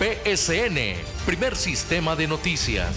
PSN, primer sistema de noticias.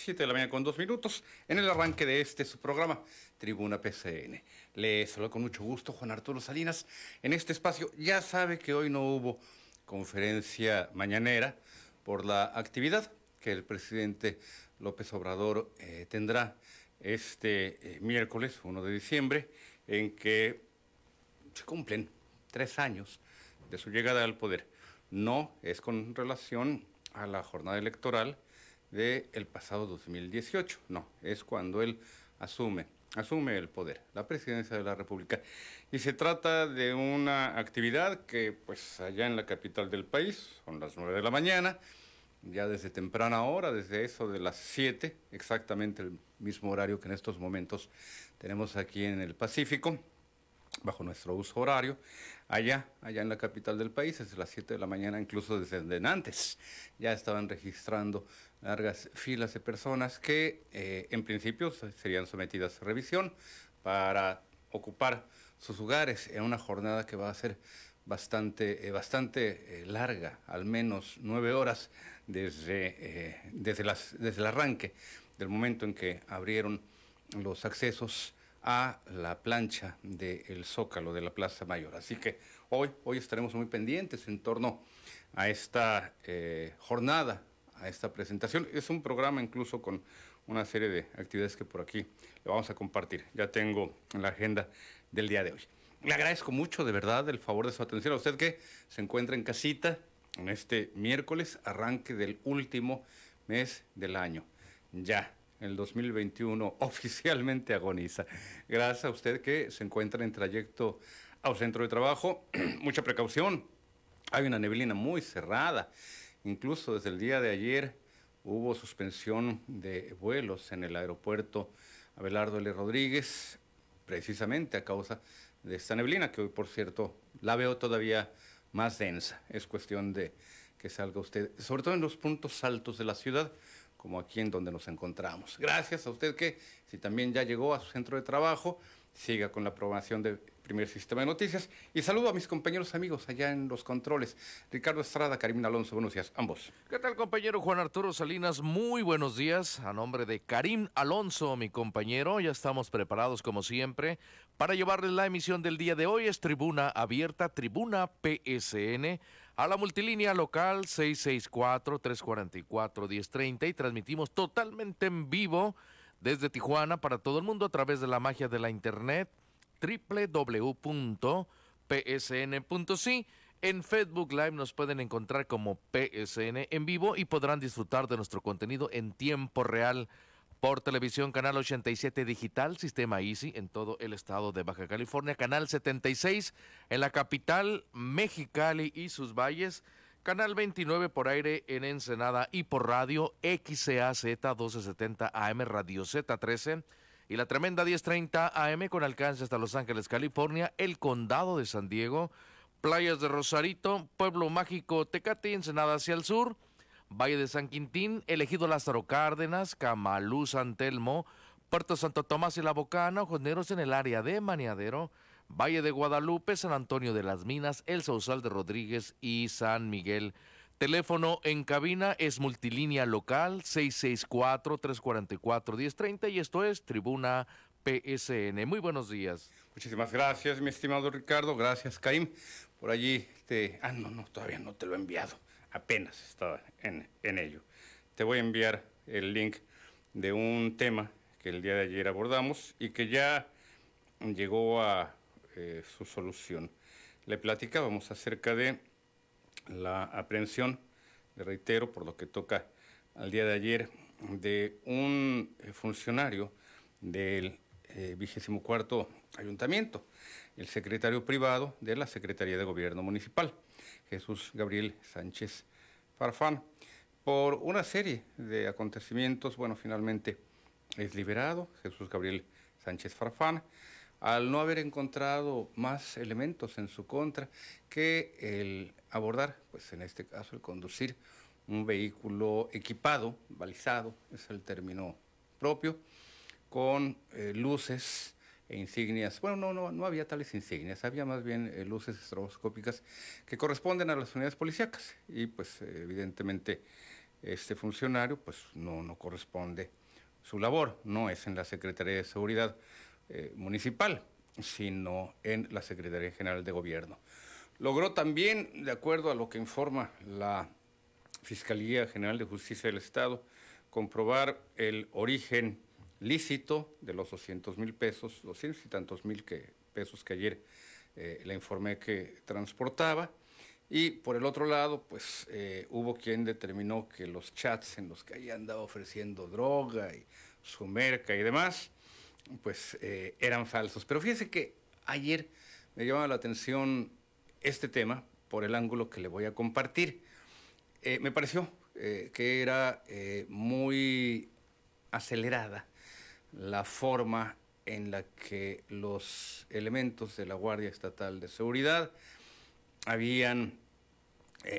7 de la mañana con dos minutos en el arranque de este su programa Tribuna PCN. Les saludo con mucho gusto Juan Arturo Salinas en este espacio. Ya sabe que hoy no hubo conferencia mañanera por la actividad que el presidente López Obrador eh, tendrá este eh, miércoles 1 de diciembre en que se cumplen tres años de su llegada al poder. No es con relación a la jornada electoral, del pasado 2018. No, es cuando él asume, asume el poder, la presidencia de la República. Y se trata de una actividad que, pues, allá en la capital del país, son las 9 de la mañana, ya desde temprana hora, desde eso de las 7, exactamente el mismo horario que en estos momentos tenemos aquí en el Pacífico, bajo nuestro uso horario, allá, allá en la capital del país, desde las 7 de la mañana, incluso desde antes, ya estaban registrando largas filas de personas que eh, en principio serían sometidas a revisión para ocupar sus lugares en una jornada que va a ser bastante, eh, bastante eh, larga, al menos nueve horas desde, desde, las, desde el arranque del momento en que abrieron los accesos a la plancha del Zócalo de la Plaza Mayor. Así que hoy, hoy estaremos muy pendientes en torno a esta jornada a esta presentación. Es un programa incluso con una serie de actividades que por aquí le vamos a compartir. Ya tengo en la agenda del día de hoy. Le agradezco mucho de verdad el favor de su atención a usted que se encuentra en casita en este miércoles, arranque del último mes del año. Ya, el 2021 oficialmente agoniza. Gracias a usted que se encuentra en trayecto al centro de trabajo. Mucha precaución. Hay una neblina muy cerrada. Incluso desde el día de ayer hubo suspensión de vuelos en el aeropuerto Abelardo L. Rodríguez, precisamente a causa de esta neblina, que hoy, por cierto, la veo todavía más densa. Es cuestión de que salga usted, sobre todo en los puntos altos de la ciudad, como aquí en donde nos encontramos. Gracias a usted que, si también ya llegó a su centro de trabajo, siga con la programación de primer sistema de noticias. Y saludo a mis compañeros amigos allá en los controles. Ricardo Estrada, Karim Alonso, buenos días, ambos. ¿Qué tal, compañero Juan Arturo Salinas? Muy buenos días. A nombre de Karim Alonso, mi compañero, ya estamos preparados como siempre para llevarles la emisión del día de hoy. Es Tribuna Abierta, Tribuna PSN. A la multilínea local 664-344-1030 y transmitimos totalmente en vivo desde Tijuana para todo el mundo a través de la magia de la internet www.psn.si. En Facebook Live nos pueden encontrar como PSN en vivo y podrán disfrutar de nuestro contenido en tiempo real por televisión, canal 87 digital, sistema Easy en todo el estado de Baja California, canal 76 en la capital Mexicali y sus valles, canal 29 por aire en Ensenada y por radio XCAZ 1270 AM Radio Z13 y la tremenda 1030 AM con alcance hasta Los Ángeles, California, el condado de San Diego, playas de Rosarito, Pueblo Mágico, Tecate, Ensenada hacia el sur, Valle de San Quintín, elegido Lázaro Cárdenas, Camalú, San Telmo, Puerto Santo Tomás y La Bocana, Ojoneros en el área de Maniadero, Valle de Guadalupe, San Antonio de las Minas, El Sausal de Rodríguez y San Miguel. Teléfono en cabina es multilínea local 664-344-1030 y esto es Tribuna PSN. Muy buenos días. Muchísimas gracias, mi estimado Ricardo. Gracias, Caim. Por allí te... Ah, no, no, todavía no te lo he enviado. apenas estaba en, en ello. Te voy a enviar el link de un tema que el día de ayer abordamos y que ya llegó a eh, su solución. Le platicábamos acerca de la aprehensión, le reitero, por lo que toca al día de ayer, de un eh, funcionario del eh, vigésimo cuarto ayuntamiento, el secretario privado de la Secretaría de Gobierno Municipal, Jesús Gabriel Sánchez Farfán. Por una serie de acontecimientos, bueno, finalmente es liberado Jesús Gabriel Sánchez Farfán al no haber encontrado más elementos en su contra que el abordar, pues en este caso el conducir un vehículo equipado, balizado, es el término propio, con eh, luces e insignias. Bueno, no, no, no había tales insignias, había más bien eh, luces estroboscópicas que corresponden a las unidades policíacas y pues evidentemente este funcionario pues no, no corresponde su labor, no es en la Secretaría de Seguridad eh, municipal, sino en la Secretaría General de Gobierno. Logró también, de acuerdo a lo que informa la Fiscalía General de Justicia del Estado, comprobar el origen lícito de los 200 mil pesos, 200 y tantos mil que, pesos que ayer eh, le informé que transportaba. Y por el otro lado, pues eh, hubo quien determinó que los chats en los que ahí andaba ofreciendo droga y su merca y demás, pues eh, eran falsos. Pero fíjese que ayer me llamaba la atención este tema por el ángulo que le voy a compartir. Eh, me pareció eh, que era muy acelerada la forma en la que los elementos de la Guardia Estatal de Seguridad habían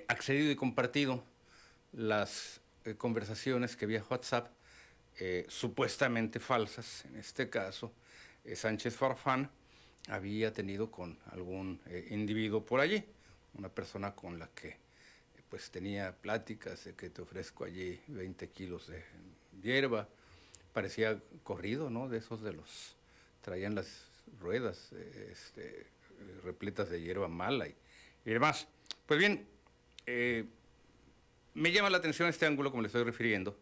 accedido y compartido las conversaciones que vía WhatsApp eh, supuestamente falsas, en este caso, eh, Sánchez Farfán había tenido con algún eh, individuo por allí, una persona con la que pues tenía pláticas de que te ofrezco allí 20 kilos de hierba, parecía corrido, ¿no? De esos de los, traían las ruedas este, repletas de hierba mala y, y demás. Pues bien, me llama la atención este ángulo como le estoy refiriendo,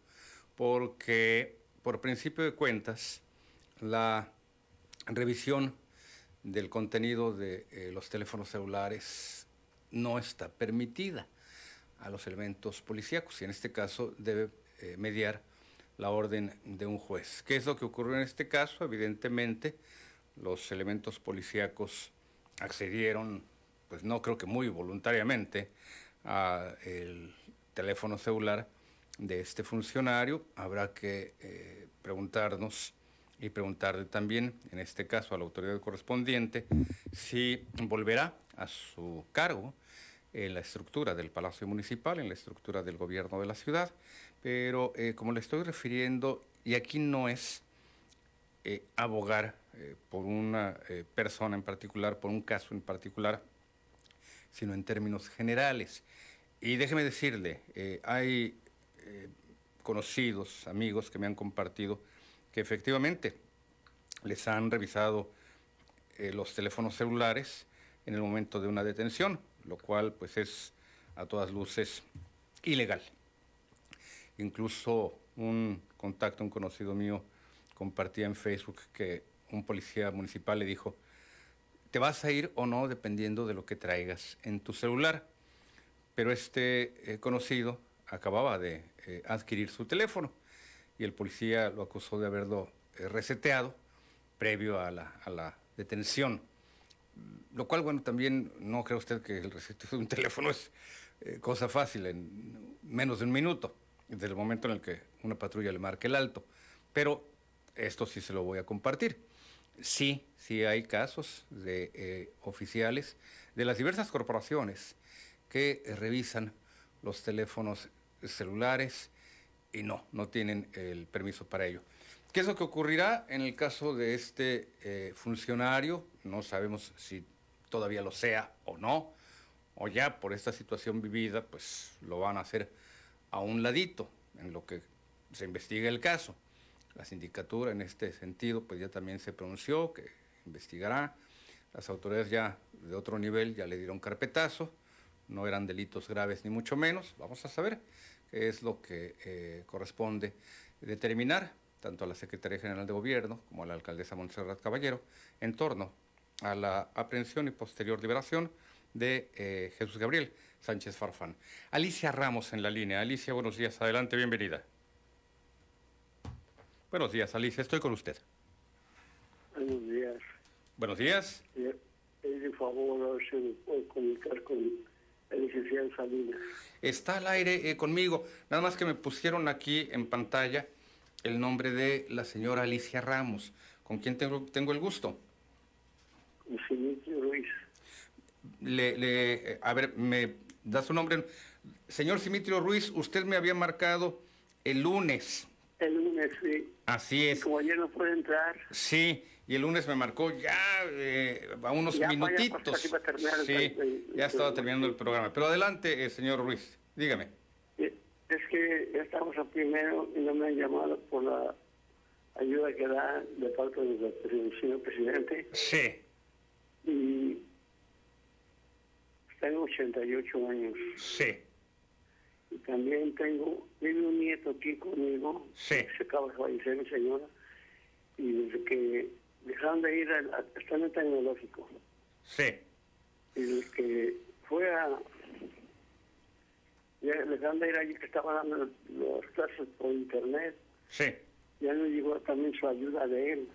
porque por principio de cuentas, la revisión del contenido de eh, los teléfonos celulares no está permitida a los elementos policíacos y en este caso debe eh, mediar la orden de un juez. ¿Qué es lo que ocurrió en este caso? Evidentemente, los elementos policíacos accedieron, pues no creo que muy voluntariamente, al teléfono celular de este funcionario. Habrá que eh, preguntarnos y preguntarle también, en este caso a la autoridad correspondiente, si volverá a su cargo en la estructura del Palacio Municipal, en la estructura del gobierno de la ciudad. Pero eh, como le estoy refiriendo, y aquí no es eh, abogar por una persona en particular, por un caso en particular, sino en términos generales. Y déjeme decirle, hay eh, conocidos, amigos que me han compartido que efectivamente les han revisado eh, los teléfonos celulares en el momento de una detención, lo cual pues es a todas luces ilegal. Incluso un contacto, un conocido mío, compartía en Facebook que un policía municipal le dijo, te vas a ir o no dependiendo de lo que traigas en tu celular. Pero este eh, conocido acababa de eh, adquirir su teléfono y el policía lo acusó de haberlo eh, reseteado previo a la, detención. Lo cual, bueno, también no cree usted que el reseteo de un teléfono es eh, cosa fácil en menos de un minuto, desde el momento en el que una patrulla le marque el alto. Pero esto sí se lo voy a compartir. Sí, sí hay casos de oficiales de las diversas corporaciones que revisan los teléfonos celulares y no, no tienen el permiso para ello. ¿Qué es lo que ocurrirá en el caso de este eh, funcionario? No sabemos si todavía lo sea o no, o ya por esta situación vivida, pues lo van a hacer a un ladito en lo que se investiga el caso. La sindicatura en este sentido, pues ya también se pronunció que investigará. Las autoridades ya de otro nivel ya le dieron carpetazo no eran delitos graves ni mucho menos. Vamos a saber es lo que eh, corresponde determinar tanto a la Secretaría General de Gobierno como a la alcaldesa Montserrat Caballero en torno a la aprehensión y posterior liberación de eh, Jesús Gabriel Sánchez Farfán. Alicia Ramos en la línea. Alicia, buenos días. Adelante, bienvenida. Buenos días, Alicia. Estoy con usted. Buenos días. Buenos días. Eh, favor, a ver si me puedo comunicar con el licenciado Salinas. Está al aire eh, conmigo. Nada más que me pusieron aquí en pantalla el nombre de la señora Alicia Ramos. ¿Con quién tengo, tengo el gusto? Simitrio Ruiz. Le, le, a ver, me da su nombre. Señor Simitrio Ruiz, usted me había marcado el lunes. El lunes, sí. Así es. Como ayer no puede entrar. Sí, y el lunes me marcó ya eh, a unos Ya, vaya, minutitos. pues, a el- sí, el- ya estaba el- terminando el programa. Pero adelante, eh, señor Ruiz, dígame. Es que ya estamos a primero y no me han llamado por la ayuda que da de parte del señor presidente. Sí, Y tengo 88 años. sí, Y también tengo, vive un nieto aquí conmigo. Sí. Se acaba de fallecer mi señora. Y desde que dejaron de ir al, al el tecnológico. sí. Desde que fue a. Ya dejaron de ir allí que estaban dando las clases por internet. Sí. Ya no llegó también su ayuda de él.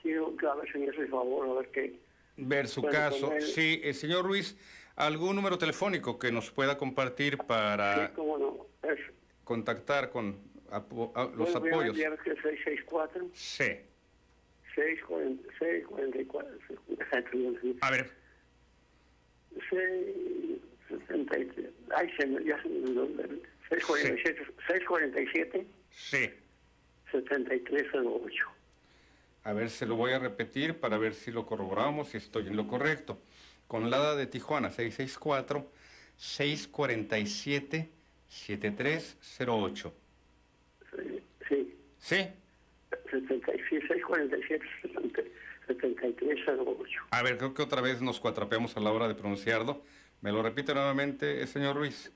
Quiero que a ver si me hace el favor, a ver qué. Ver su caso. él- Sí, el señor Ruiz, ¿algún número telefónico que nos pueda compartir para Sí, cómo no. Es, contactar con apo- a- los bueno, voy a apoyos? enviar que 664 Sí. 640 644 A ver, 673. Ay, se me, ya se me olvidó. 647, 647 sí. 7308. A ver, se lo voy a repetir para ver si lo corroboramos, si estoy en lo correcto. Con la de Tijuana, 664-647-7308. Sí, sí. ¿Sí? 76, 647 7308. A ver, creo que otra vez nos cuatrapeamos a la hora de pronunciarlo. ¿Me lo repite nuevamente, eh, señor Ruiz?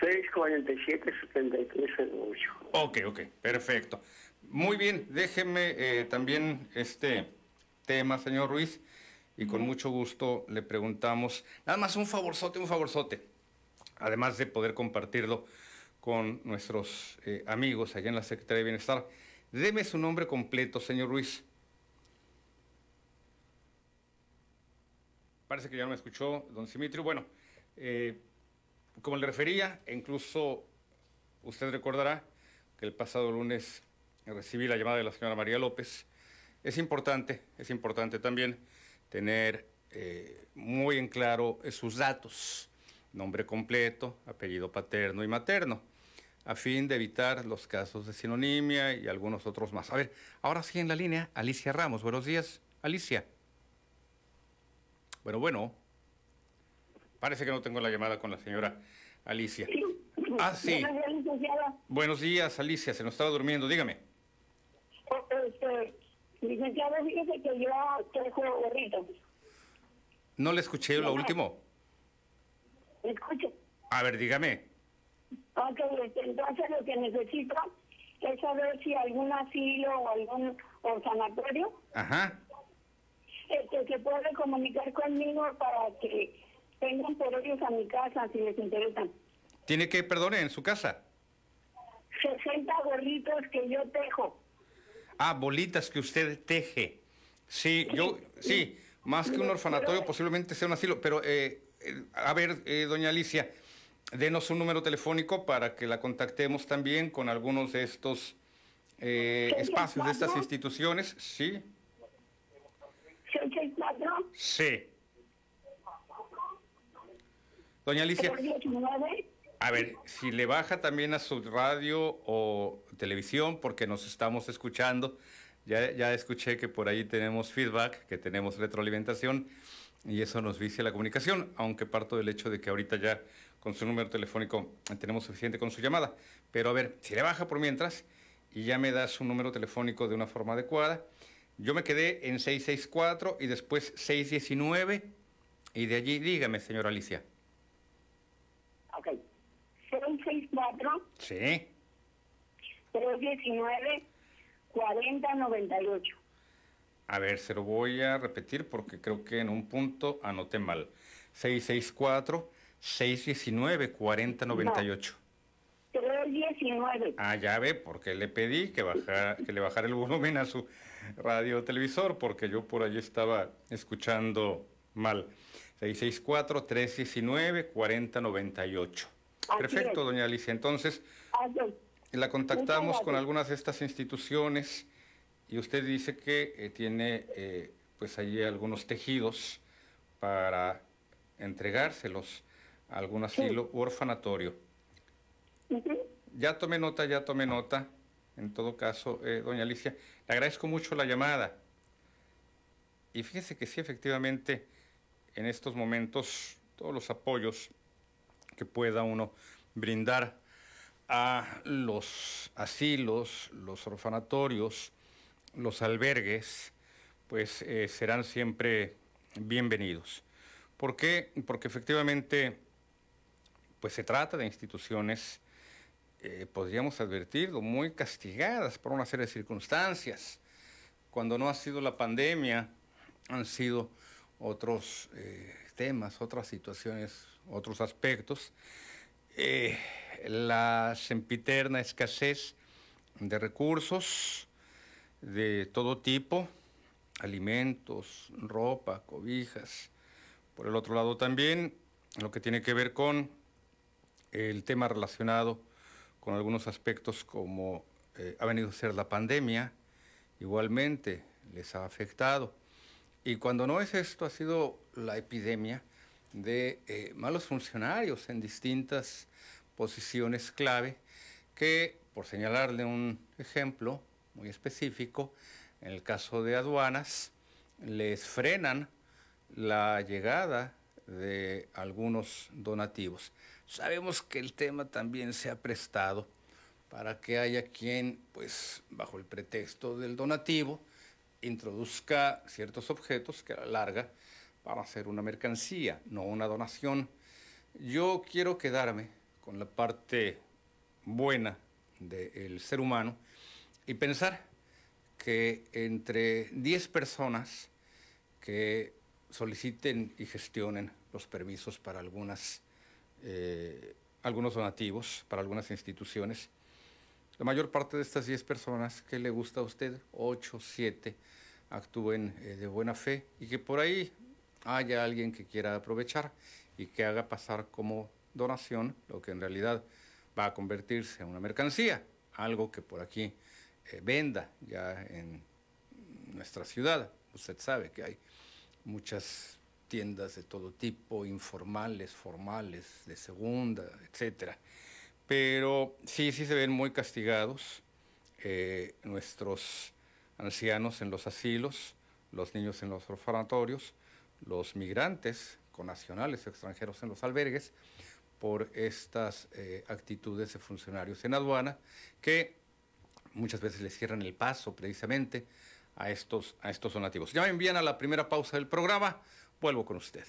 647 7308. Ok, ok, perfecto. Muy bien, déjeme eh, también este tema, señor Ruiz, y con mucho gusto le preguntamos, nada más un favorzote, un favorzote, además de poder compartirlo con nuestros eh, amigos allá en la Secretaría de Bienestar. Deme su nombre completo, señor Ruiz. Parece que ya no me escuchó, don Simitrio. Bueno, eh, como le refería, incluso usted recordará que el pasado lunes recibí la llamada de la señora María López. Es importante, es importante también tener eh, muy en claro sus datos, nombre completo, apellido paterno y materno, a fin de evitar los casos de sinonimia y algunos otros más. A ver, ahora sí en la línea, Alicia Ramos. Buenos días, Alicia. Bueno, bueno. Parece que no tengo la llamada con la señora Alicia. Ah, sí. Buenos días, Alicia. Se nos estaba durmiendo. Dígame. Este, licenciada, fíjese que yo tejo gorritos. No le escuché lo último. A ver, dígame. Ok, este, entonces lo que necesito es saber si algún asilo o algún orfanatorio Ajá. este, se puede comunicar conmigo para que vengan por ellos a mi casa si les interesan. Tiene que, perdone, en su casa. 60 gorritos que yo tejo. Ah, bolitas que usted teje. Sí, yo, sí, más que un orfanatorio, posiblemente sea un asilo. Pero, eh, eh, a ver, eh, doña Alicia, denos un número telefónico para que la contactemos también con algunos de estos eh, espacios, de estas instituciones. Sí, 664 sí. Doña Alicia, 19 a ver, si le baja también a su radio o televisión, porque nos estamos escuchando, ya, ya escuché que por ahí tenemos feedback, que tenemos retroalimentación, y eso nos vicia la comunicación, aunque parto del hecho de que ahorita ya con su número telefónico tenemos suficiente con su llamada. Pero a ver, si le baja por mientras y ya me da su número telefónico de una forma adecuada, yo me quedé en 664 y después 619, y de allí dígame, señora Alicia. 664 Sí. 319 4098. A ver, se lo voy a repetir porque creo que en un punto anoté mal. 664-619-4098. 319. Ah, ya ve, porque le pedí que, bajara, que le bajara el volumen a su radio televisor, porque yo por allí estaba escuchando mal. 664-319-4098. Así Perfecto, es. doña Alicia. Entonces, la contactamos con algunas de estas instituciones y usted dice que eh, tiene eh, pues allí algunos tejidos para entregárselos algún asilo u orfanatorio. Ya tomé nota, ya tomé nota. En todo caso, eh, doña Alicia, le agradezco mucho la llamada. Y fíjese que sí, efectivamente, en estos momentos, todos los apoyos que pueda uno brindar a los asilos, los orfanatorios, los albergues, pues eh, serán siempre bienvenidos. ¿Por qué? Porque efectivamente, pues se trata de instituciones, eh, podríamos advertirlo, muy castigadas por una serie de circunstancias. Cuando no ha sido la pandemia, han sido otros eh, temas, otras situaciones, otros aspectos. Eh, la sempiterna escasez de recursos de todo tipo, alimentos, ropa, cobijas. Por el otro lado también lo que tiene que ver con el tema relacionado con algunos aspectos como eh, ha venido a ser la pandemia, igualmente les ha afectado. Y cuando no es esto, ha sido la epidemia de eh, malos funcionarios en distintas posiciones clave que, por señalarle un ejemplo muy específico, en el caso de aduanas, les frenan la llegada de algunos donativos. Sabemos que el tema también se ha prestado para que haya quien, pues, bajo el pretexto del donativo, introduzca ciertos objetos que a la larga van a ser una mercancía, no una donación. Yo quiero quedarme con la parte buena del ser humano y pensar que entre 10 personas que soliciten y gestionen los permisos para algunas, eh, algunos donativos, para algunas instituciones, la mayor parte de estas 10 personas, que le gusta a usted? 8, 7, actúen eh, de buena fe y que por ahí haya alguien que quiera aprovechar y que haga pasar como donación lo que en realidad va a convertirse en una mercancía, algo que por aquí eh, venda ya en nuestra ciudad. Usted sabe que hay muchas tiendas de todo tipo, informales, formales, de segunda, etcétera. Pero sí, sí se ven muy castigados eh, nuestros ancianos en los asilos, los niños en los orfanatorios, los migrantes nacionales o extranjeros en los albergues, por estas eh, actitudes de funcionarios en aduana que muchas veces les cierran el paso precisamente a estos, a estos donativos. Ya me envían a la primera pausa del programa, vuelvo con usted.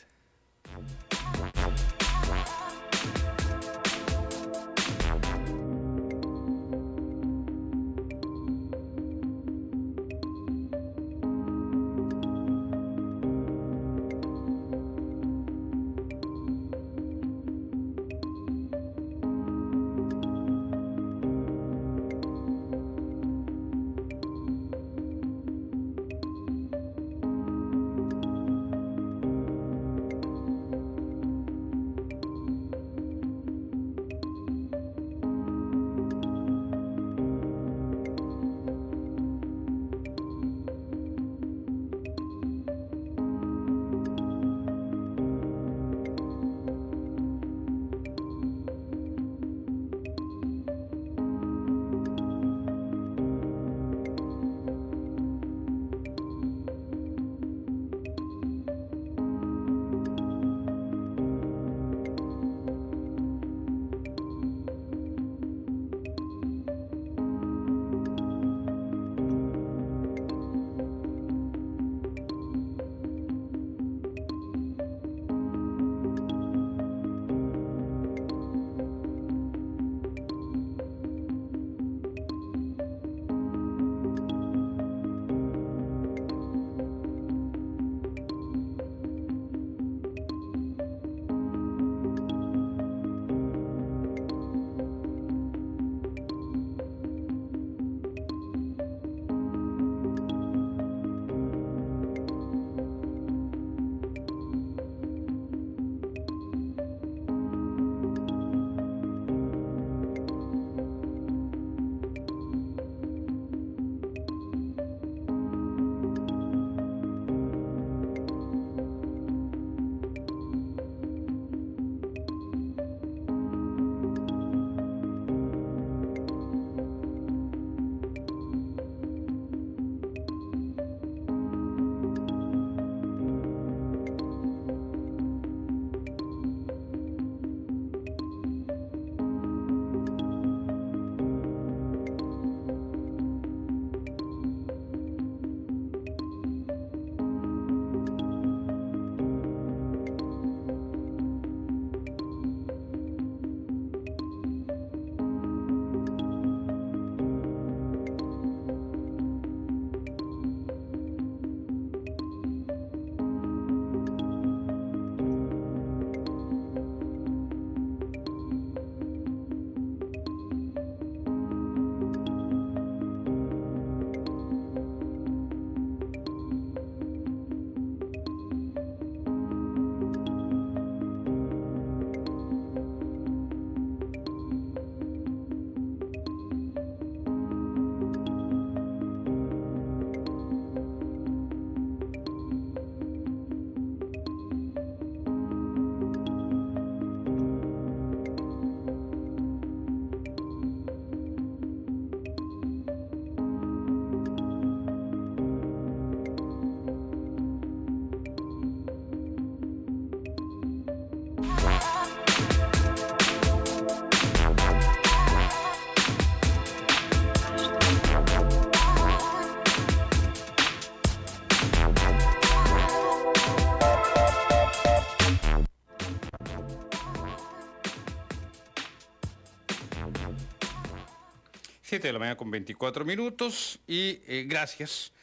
7 de la mañana con 24 minutos y eh, gracias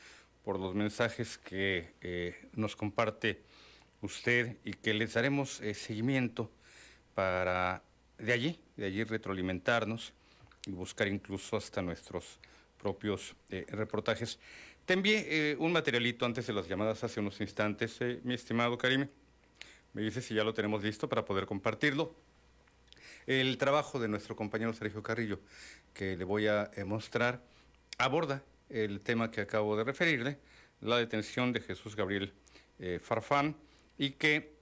por los mensajes que eh, nos comparte usted y que les daremos eh, seguimiento para de allí, de allí retroalimentarnos y buscar incluso hasta nuestros propios reportajes. Te envié un materialito antes de las llamadas hace unos instantes, mi estimado Karim. Me dice si ya lo tenemos listo para poder compartirlo. El trabajo de nuestro compañero Sergio Carrillo, que le voy a eh, mostrar, aborda el tema que acabo de referirle, la detención de Jesús Gabriel eh, Farfán, y que,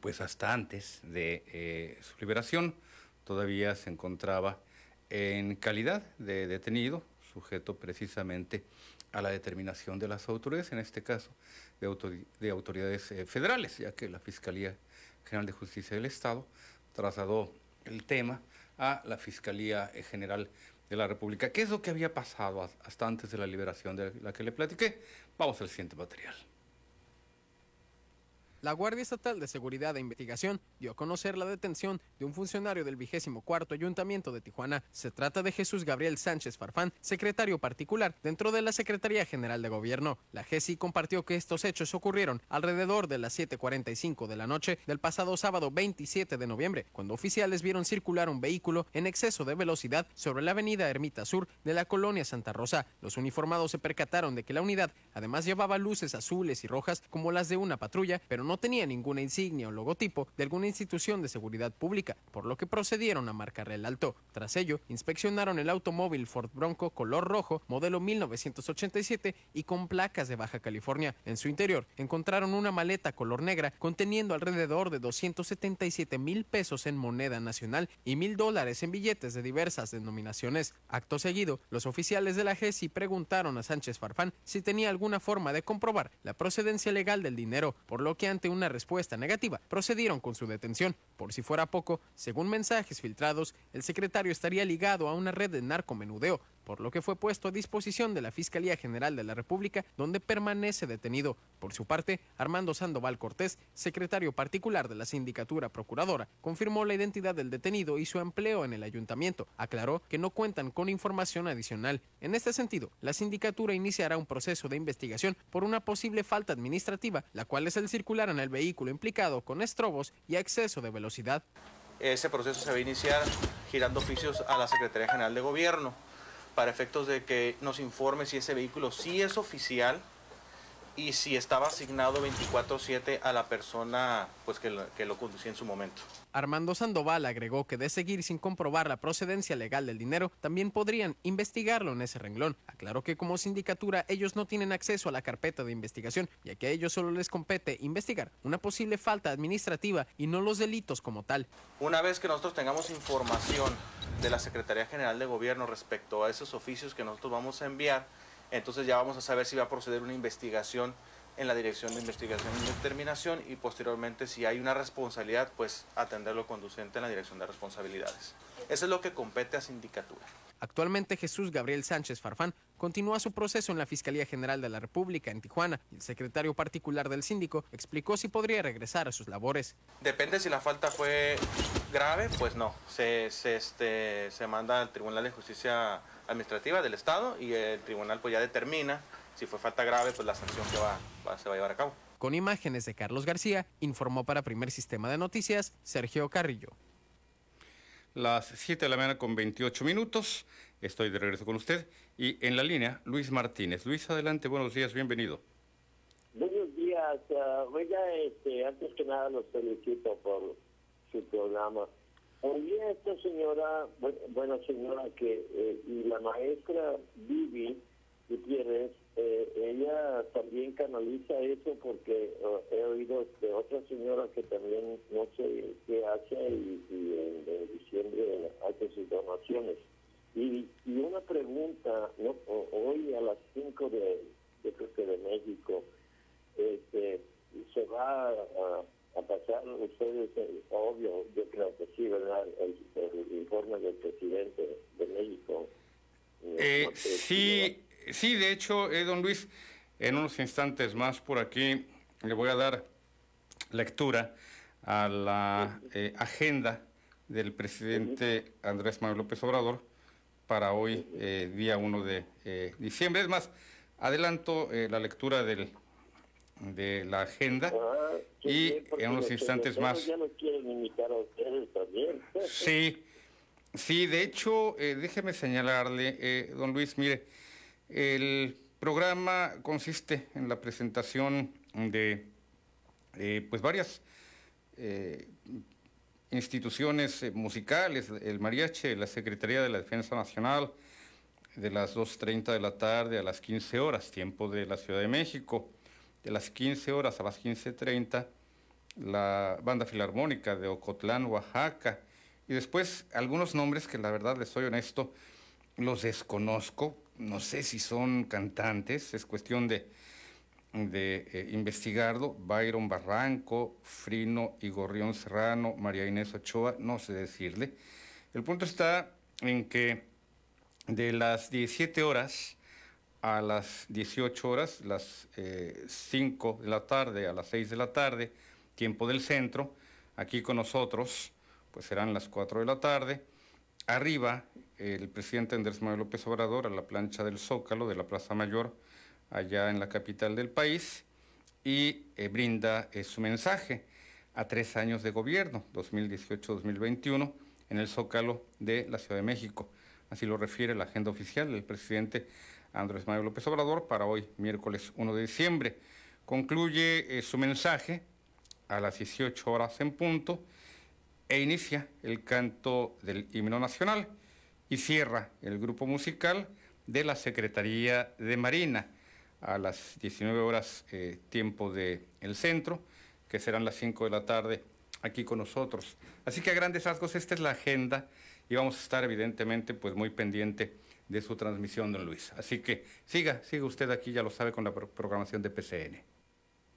pues hasta antes de eh, su liberación, todavía se encontraba en calidad de detenido, sujeto precisamente a la determinación de las autoridades, en este caso de, autoridades federales, ya que la Fiscalía General de Justicia del Estado trasladó el tema a la Fiscalía General de la República. ¿Qué es lo que había pasado hasta antes de la liberación de la que le platiqué? Vamos al siguiente material. La Guardia Estatal de Seguridad e Investigación dio a conocer la detención de un funcionario del vigésimo cuarto Ayuntamiento de Tijuana. Se trata de Jesús Gabriel Sánchez Farfán, secretario particular dentro de la Secretaría General de Gobierno. La GESI compartió que estos hechos ocurrieron alrededor de las 7.45 de la noche del pasado sábado 27 de noviembre, cuando oficiales vieron circular un vehículo en exceso de velocidad sobre la avenida Ermita Sur de la colonia Santa Rosa. Los uniformados se percataron de que la unidad además llevaba luces azules y rojas como las de una patrulla, pero no no tenía ninguna insignia o logotipo de alguna institución de seguridad pública, por lo que procedieron a marcarle el alto. Tras ello, inspeccionaron el automóvil Ford Bronco color rojo, modelo 1987 y con placas de Baja California. En su interior encontraron una maleta color negra conteniendo alrededor de 277 mil pesos en moneda nacional y mil dólares en billetes de diversas denominaciones. Acto seguido, los oficiales de la GESI preguntaron a Sánchez Farfán si tenía alguna forma de comprobar la procedencia legal del dinero, por lo que ante una respuesta negativa, procedieron con su detención. Por si fuera poco, según mensajes filtrados, el secretario estaría ligado a una red de narcomenudeo, por lo que fue puesto a disposición de la Fiscalía General de la República, donde permanece detenido. Por su parte, Armando Sandoval Cortés, secretario particular de la Sindicatura Procuradora, confirmó la identidad del detenido y su empleo en el ayuntamiento. Aclaró que no cuentan con información adicional. En este sentido, la sindicatura iniciará un proceso de investigación por una posible falta administrativa, la cual es el circular en el vehículo implicado con estrobos y exceso de velocidad. Ese proceso se va a iniciar girando oficios a la Secretaría General de Gobierno para efectos de que nos informe si ese vehículo sí es oficial y si estaba asignado 24/7 a la persona pues, que, lo, que lo conducía en su momento. Armando Sandoval agregó que de seguir sin comprobar la procedencia legal del dinero, también podrían investigarlo en ese renglón. Aclaró que como sindicatura ellos no tienen acceso a la carpeta de investigación, ya que a ellos solo les compete investigar una posible falta administrativa y no los delitos como tal. Una vez que nosotros tengamos información de la Secretaría General de Gobierno respecto a esos oficios que nosotros vamos a enviar, entonces ya vamos a saber si va a proceder una investigación en la Dirección de Investigación y Determinación y posteriormente si hay una responsabilidad, pues atenderlo conducente en la Dirección de Responsabilidades. Eso es lo que compete a sindicatura. Actualmente Jesús Gabriel Sánchez Farfán continúa su proceso en la Fiscalía General de la República en Tijuana y el secretario particular del síndico explicó si podría regresar a sus labores. Depende si la falta fue grave, pues no. Se, se, este, se manda al Tribunal de Justicia Administrativa del Estado y el tribunal pues ya determina si fue falta grave, pues la sanción que va, se va a llevar a cabo. Con imágenes de Carlos García, informó para Primer Sistema de Noticias Sergio Carrillo. Las 7 de la mañana con 28 minutos. Estoy de regreso con usted. Y en la línea, Luis Martínez. Luis, adelante, buenos días, bienvenido. Buenos días. Uh, este, antes que nada los felicito por su programa. Oye, esta señora, buena señora, que eh, y la maestra Vivi Gutiérrez, eh, ella también canaliza eso porque eh, he oído de otra señora que también no sé qué hace y, en, diciembre hace sus donaciones. Y, y una pregunta, ¿no? hoy a las 5 de, de, de México, este, se va a, pasar ustedes, eh, obvio, yo creo que sí, ¿verdad? El, informe del presidente de México. Eh, sí, Sí, de hecho, eh, don Luis, en unos instantes más por aquí le voy a dar lectura a la eh, agenda del presidente Andrés Manuel López Obrador para hoy, eh, día 1 de eh, diciembre. Es más, adelanto eh, la lectura del, de la agenda Ah, y bien, en unos instantes más. Ya no quieren imitar a ustedes también. Sí, sí, de hecho, eh, déjeme señalarle, eh, don Luis, mire, el programa consiste en la presentación de eh, pues varias eh, instituciones musicales, el mariachi, la Secretaría de la Defensa Nacional, de las 2.30 de la tarde a las 15 horas, tiempo de la Ciudad de México, de las 15 horas a las 15.30, la Banda Filarmónica de Ocotlán, Oaxaca, y después algunos nombres que la verdad les soy honesto, los desconozco, no sé si son cantantes, es cuestión de, de eh, investigarlo, Byron Barranco, Frino y Gorrión Serrano, María Inés Ochoa, no sé decirle. El punto está en que de las 17 horas a las 18 horas, las eh, 5 de la tarde a las 6 de la tarde, tiempo del centro, aquí con nosotros, pues serán las 4 de la tarde. Arriba, el presidente Andrés Manuel López Obrador a la plancha del Zócalo de la Plaza Mayor, allá en la capital del país, y eh, brinda eh, su mensaje a tres años de gobierno, 2018-2021, en el Zócalo de la Ciudad de México. Así lo refiere la agenda oficial del presidente Andrés Manuel López Obrador para hoy, miércoles 1 de diciembre. Concluye eh, su mensaje a las 18 horas en punto e inicia el canto del himno nacional y cierra el grupo musical de la Secretaría de Marina a las 19 horas eh, tiempo del el centro, que serán las 5 de la tarde aquí con nosotros. Así que a grandes rasgos esta es la agenda y vamos a estar evidentemente pues muy pendiente de su transmisión, don Luis. Así que siga, siga usted aquí, ya lo sabe, con la pro- programación de PCN.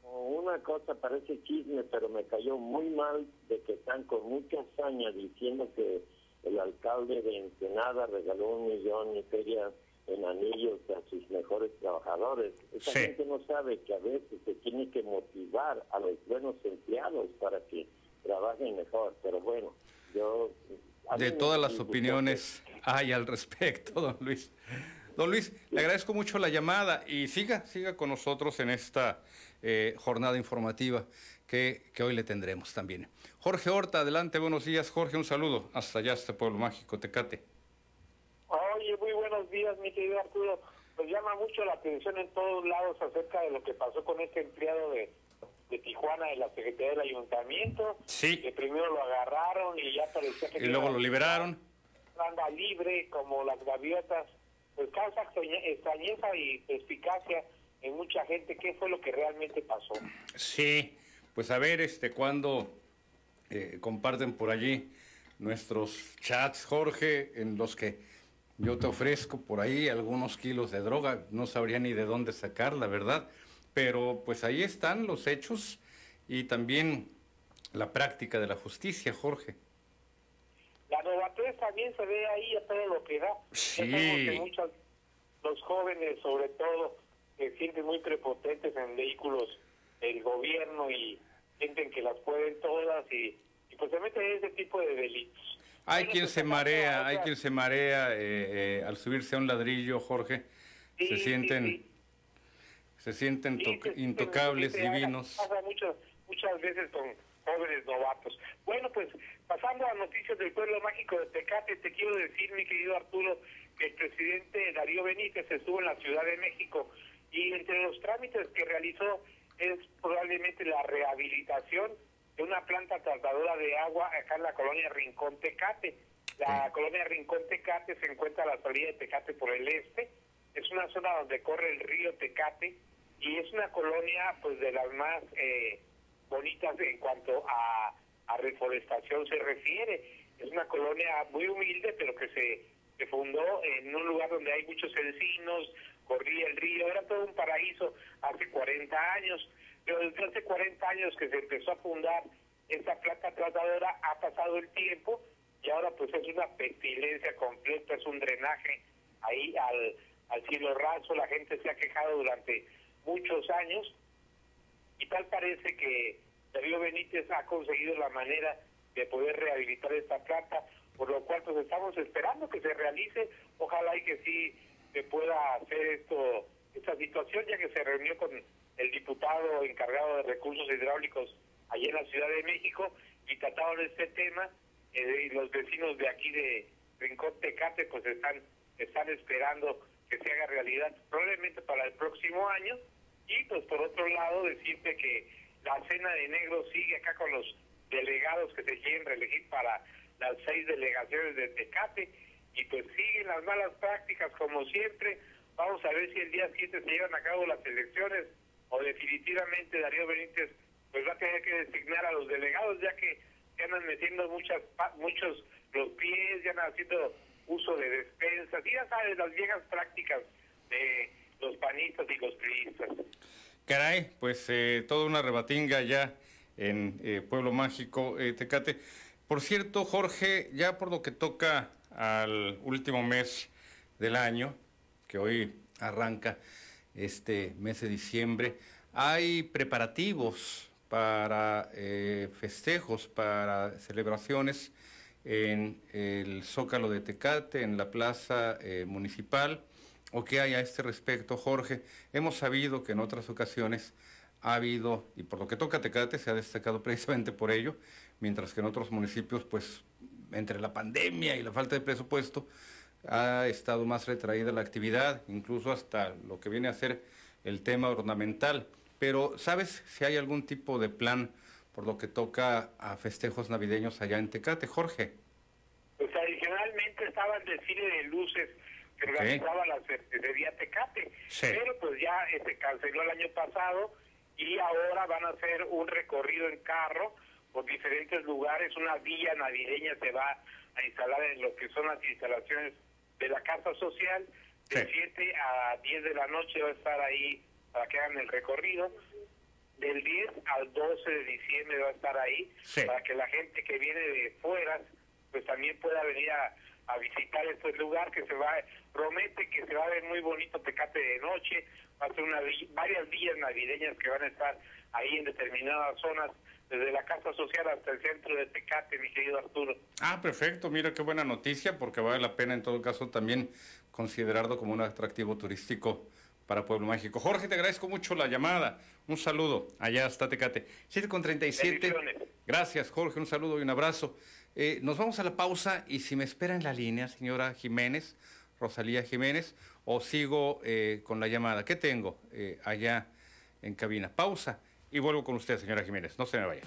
Una cosa parece chisme, pero me cayó muy mal de que están con mucha hazaña diciendo que el alcalde de Ensenada regaló un millón y feria en anillos a sus mejores trabajadores. Esa Sí. gente no sabe que a veces se tiene que motivar a los buenos empleados para que trabajen mejor. Pero bueno, yo... De todas las opiniones hay al respecto, don Luis. Don Luis, le agradezco mucho la llamada y siga, siga con nosotros en esta eh, jornada informativa que, que hoy le tendremos también. Jorge Horta, adelante, buenos días. Jorge, un saludo. Hasta allá, este pueblo mágico, Tecate. Oye, muy buenos días, mi querido Arturo. Pues llama mucho la atención en todos lados acerca de lo que pasó con este empleado de, de Tijuana, de la Secretaría del Ayuntamiento. Sí. Que primero lo agarraron y ya parecía que... Y luego lo liberaron. Anda libre, como las gaviotas. Pues causa extrañeza y perspicacia en mucha gente. ¿Qué fue lo que realmente pasó? Sí, pues a ver, este, cuando eh, comparten por allí nuestros chats, Jorge, en los que yo te ofrezco por ahí algunos kilos de droga, no sabría ni de dónde sacar, la verdad, pero pues ahí están los hechos y también la práctica de la justicia, Jorge. La novatez también se ve ahí a todo lo que da. Sí. Que muchos, los jóvenes sobre todo, se sienten muy prepotentes en vehículos del gobierno y sienten que las pueden todas y, y pues se meten en ese tipo de delitos. Hay quien pues, se marea, hay quien se marea eh, eh, al subirse a un ladrillo, Jorge. Sí, se sienten, sí. Se sienten Sí, se intocables, se divinos. Pasa muchas veces con jóvenes novatos. Bueno, pues pasando a noticias del pueblo mágico de Tecate, te quiero decir, mi querido Arturo, que el presidente Darío Benítez estuvo en la Ciudad de México y entre los trámites que realizó es probablemente la rehabilitación de una planta tratadora de agua acá en la colonia Rincón Tecate. La colonia Rincón Tecate se encuentra a la salida de Tecate por el este. Es una zona donde corre el río Tecate y es una colonia pues de las más eh, bonitas en cuanto a, a reforestación se refiere. Es una colonia muy humilde, pero que se, se fundó en un lugar donde hay muchos encinos, corría el río, era todo un paraíso hace 40 años. Pero desde hace 40 años que se empezó a fundar esta planta tratadora, ha pasado el tiempo y ahora pues es una pestilencia completa, es un drenaje ahí al, al cielo raso, la gente se ha quejado durante muchos años y tal parece que Darío Benítez ha conseguido la manera de poder rehabilitar esta planta. por lo cual pues estamos esperando que se realice, ojalá y que sí se pueda hacer esto, esta situación, ya que se reunió con el diputado encargado de recursos hidráulicos allá en la Ciudad de México y trataron este tema, eh, y los vecinos de aquí de Rincón Tecate pues están, están esperando que se haga realidad probablemente para el próximo año, y pues por otro lado decirte que la cena de negro sigue acá con los delegados que se quieren reelegir para las seis delegaciones de Tecate. Y pues siguen las malas prácticas como siempre. Vamos a ver si el día 7 se llevan a cabo las elecciones o definitivamente Darío Benítez pues va a tener que designar a los delegados ya que se andan metiendo muchas muchos los pies, ya andan haciendo uso de despensas. Y ya sabes las viejas prácticas de los panistas y los priistas. Caray, pues eh, toda una rebatinga ya en eh, Pueblo Mágico, eh, Tecate. Por cierto, Jorge, ya por lo que toca al último mes del año, que hoy arranca este mes de diciembre, hay preparativos para festejos, para celebraciones en el Zócalo de Tecate, en la plaza municipal o qué hay a este respecto, Jorge. Hemos sabido que en otras ocasiones ha habido, y por lo que toca Tecate se ha destacado precisamente por ello, mientras que en otros municipios, pues entre la pandemia y la falta de presupuesto, ha estado más retraída la actividad, incluso hasta lo que viene a ser el tema ornamental. Pero, ¿sabes si hay algún tipo de plan por lo que toca a festejos navideños allá en Tecate, Jorge? Pues adicionalmente estaba el desfile de luces que organizaba la cervecería Tecate. Pero pues ya se este, canceló el año pasado y ahora van a hacer un recorrido en carro por diferentes lugares. Una villa navideña se va a instalar en lo que son las instalaciones de la Casa Social. De 7 a 10 de la noche va a estar ahí para que hagan el recorrido. Del 10 al 12 de diciembre va a estar ahí para que la gente que viene de fuera pues también pueda venir a a visitar este lugar que se va, promete que se va a ver muy bonito Tecate de noche, va a ser una, varias villas navideñas que van a estar ahí en determinadas zonas, desde la Casa Social hasta el centro de Tecate, mi querido Arturo. Ah, perfecto, mira qué buena noticia, porque vale la pena en todo caso también considerarlo como un atractivo turístico para Pueblo Mágico. Jorge, te agradezco mucho la llamada. Un saludo allá hasta Tecate. 7 con 37. Gracias, Jorge. Un saludo y un abrazo. Eh, nos vamos a la pausa y si me espera en la línea, señora Jiménez, Rosalía Jiménez, o sigo eh, con la llamada. ¿Qué tengo eh, allá en cabina? Pausa y vuelvo con usted, señora Jiménez. No se me vaya.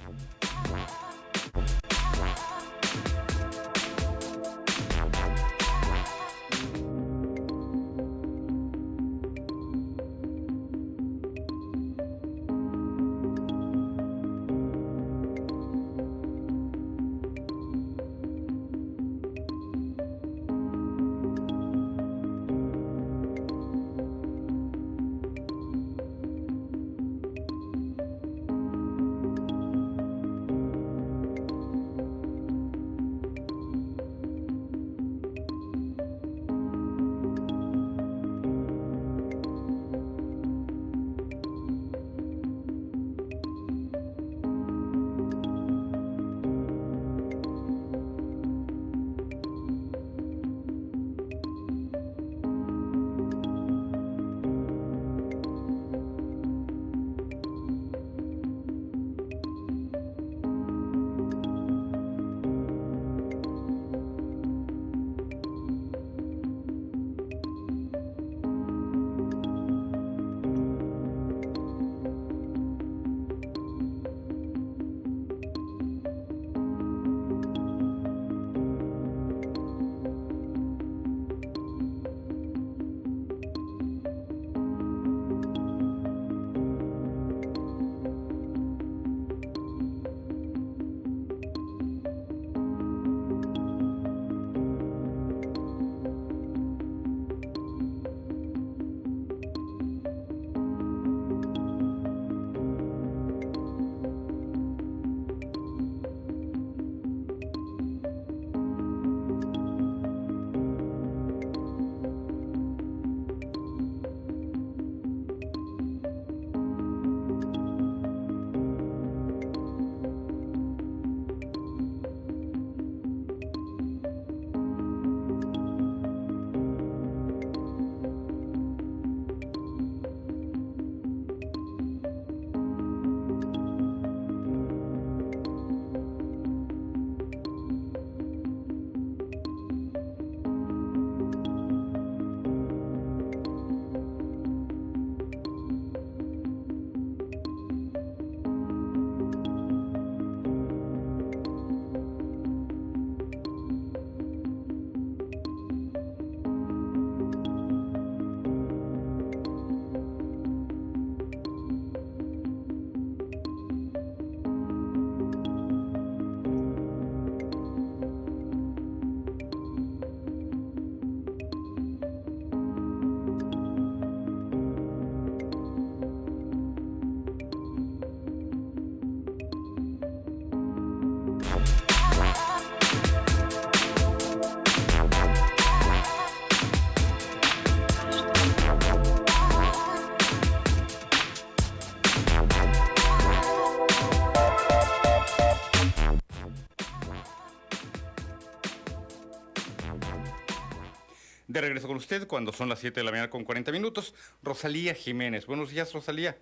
Regreso con usted cuando son las 7 de la mañana con 40 minutos. Rosalía Jiménez. Buenos días, Rosalía.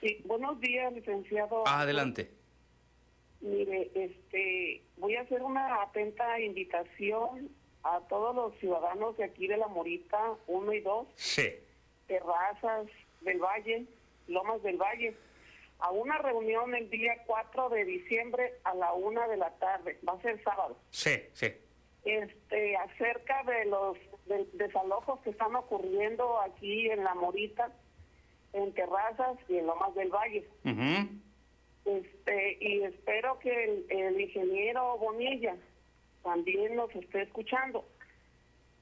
Sí, buenos días, licenciado. Adelante. Mire, este, voy a hacer una atenta invitación a todos los ciudadanos de aquí de La Morita, 1 y 2, Sí. Terrazas del Valle, Lomas del Valle, a una reunión el día 4 de diciembre a la 1 de la tarde, va a ser sábado, Sí, sí. Este, acerca de los de- desalojos que están ocurriendo aquí en La Morita, en Terrazas y en Lomas del Valle. Este, y espero que el, el ingeniero Bonilla también nos esté escuchando,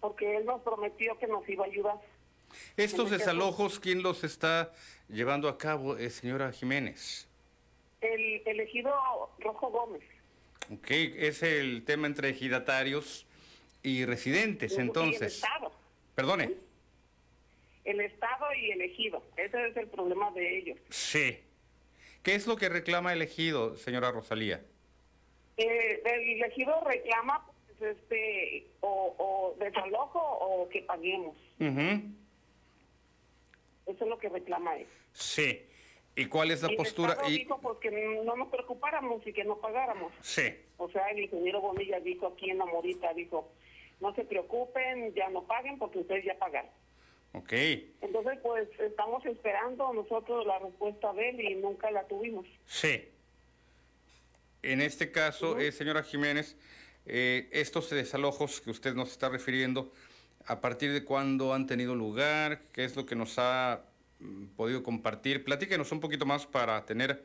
porque él nos prometió que nos iba a ayudar. Estos este desalojos, ¿quién los está llevando a cabo, eh, señora Jiménez? El elegido Rojo Gómez. Ok, es el tema entre ejidatarios y residentes, Y el entonces. Estado. Perdone. El Estado y elegido. Ese es el problema de ellos. Sí. ¿Qué es lo que reclama el ejido, señora Rosalía? Eh, el elegido reclama pues, este o, o desalojo o que paguemos. Eso es lo que reclama él. Sí. ¿Y cuál es la Y postura? Y... dijo pues, que no nos preocupáramos y que no pagáramos. Sí. O sea, el ingeniero Bonilla dijo aquí en la Morita, dijo, no se preocupen, ya no paguen porque ustedes ya pagaron. Ok. Entonces, pues estamos esperando nosotros la respuesta de él y nunca la tuvimos. Sí. En este caso, eh, señora Jiménez, eh, estos desalojos que usted nos está refiriendo, ¿a partir de cuándo han tenido lugar? ¿Qué es lo que nos ha podido compartir? Platíquenos un poquito más para tener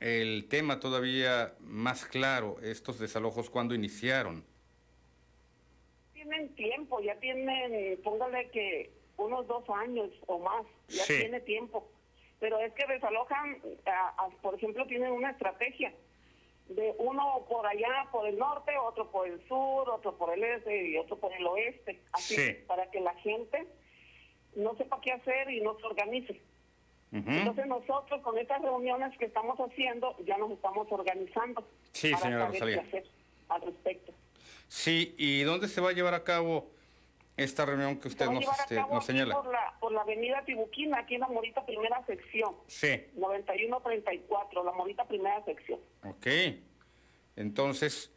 el tema todavía más claro. Estos desalojos, ¿cuándo iniciaron? Tienen tiempo, ya tienen, póngale que unos dos años o más, ya Sí. tiene tiempo. Pero es que desalojan, a- a- por ejemplo, tienen una estrategia de uno por allá, por el norte, otro por el sur, otro por el este y otro por el oeste. Así, Sí. para que la gente no sepa qué hacer y no se organice. Entonces nosotros con estas reuniones que estamos haciendo ya nos estamos organizando Sí, para señora saber Rosalía. qué hacer al respecto. Sí, ¿y dónde se va a llevar a cabo esta reunión que usted nos, este, nos señala? por la, por la avenida Tibuquina, aquí en la Morita Primera Sección, Sí. 9134, la Morita Primera Sección. Ok. Entonces,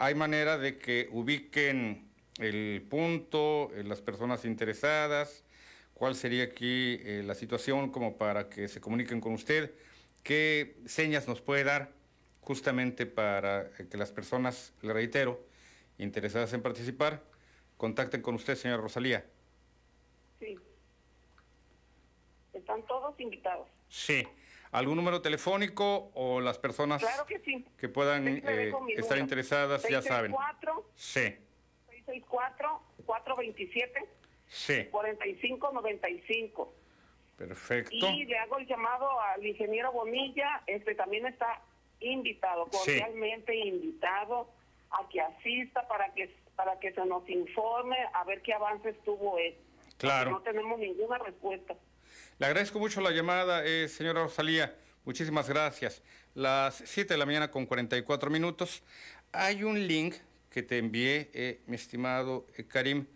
¿hay manera de que ubiquen el punto, eh, las personas interesadas? ¿Cuál sería aquí eh, la situación como para que se comuniquen con usted? ¿Qué señas nos puede dar justamente para eh, que las personas, le reitero, interesadas en participar, contacten con usted, señora Rosalía? Sí. Están todos invitados. Sí. ¿Algún número telefónico o las personas Claro que sí. que puedan eh, estar interesadas ya saben? 664 Sí, 664-427. Sí, 4595 perfecto. y le hago el llamado al ingeniero Bonilla, este también está invitado, Sí. cordialmente invitado a que asista para que para que se nos informe a ver qué avances tuvo él. porque Claro. No tenemos ninguna respuesta. Le agradezco mucho la llamada, eh, señora Rosalía. Muchísimas gracias. Las 7 de la mañana con 44 minutos. Hay un link que te envié, eh, mi estimado eh, Karim,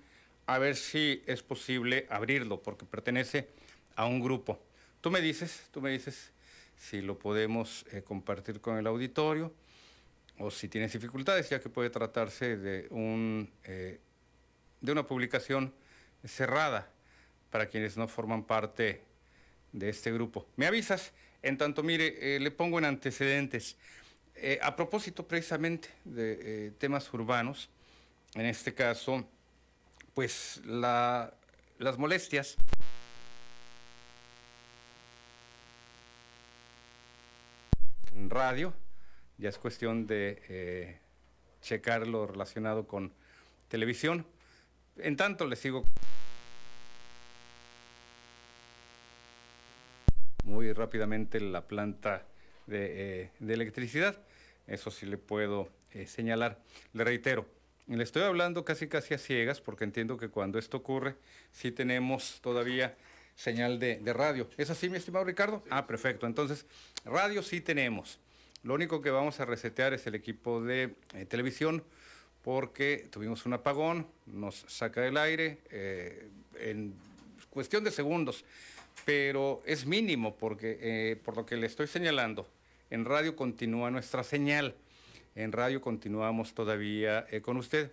a ver si es posible abrirlo, porque pertenece a un grupo. Tú me dices, tú me dices si lo podemos eh, compartir con el auditorio o si tienes dificultades, ya que puede tratarse de un eh, de una publicación cerrada para quienes no forman parte de este grupo. Me avisas, en tanto, mire, eh, le pongo en antecedentes. A propósito precisamente de temas urbanos, en este caso, pues la- las molestias en radio, ya es cuestión de eh, checar lo relacionado con televisión. En tanto, le sigo muy rápidamente la planta de, eh, electricidad. Eso sí le puedo eh, señalar. Le reitero, le estoy hablando casi casi a ciegas porque entiendo que cuando esto ocurre sí tenemos todavía señal de, de radio. ¿Es así, mi estimado Ricardo? Ah, perfecto. Entonces, radio sí tenemos. Lo único que vamos a resetear es el equipo de eh, televisión porque tuvimos un apagón, nos saca del aire eh, en cuestión de segundos, pero es mínimo porque eh, por lo que le estoy señalando, en radio continúa nuestra señal, en radio continuamos todavía eh, con usted.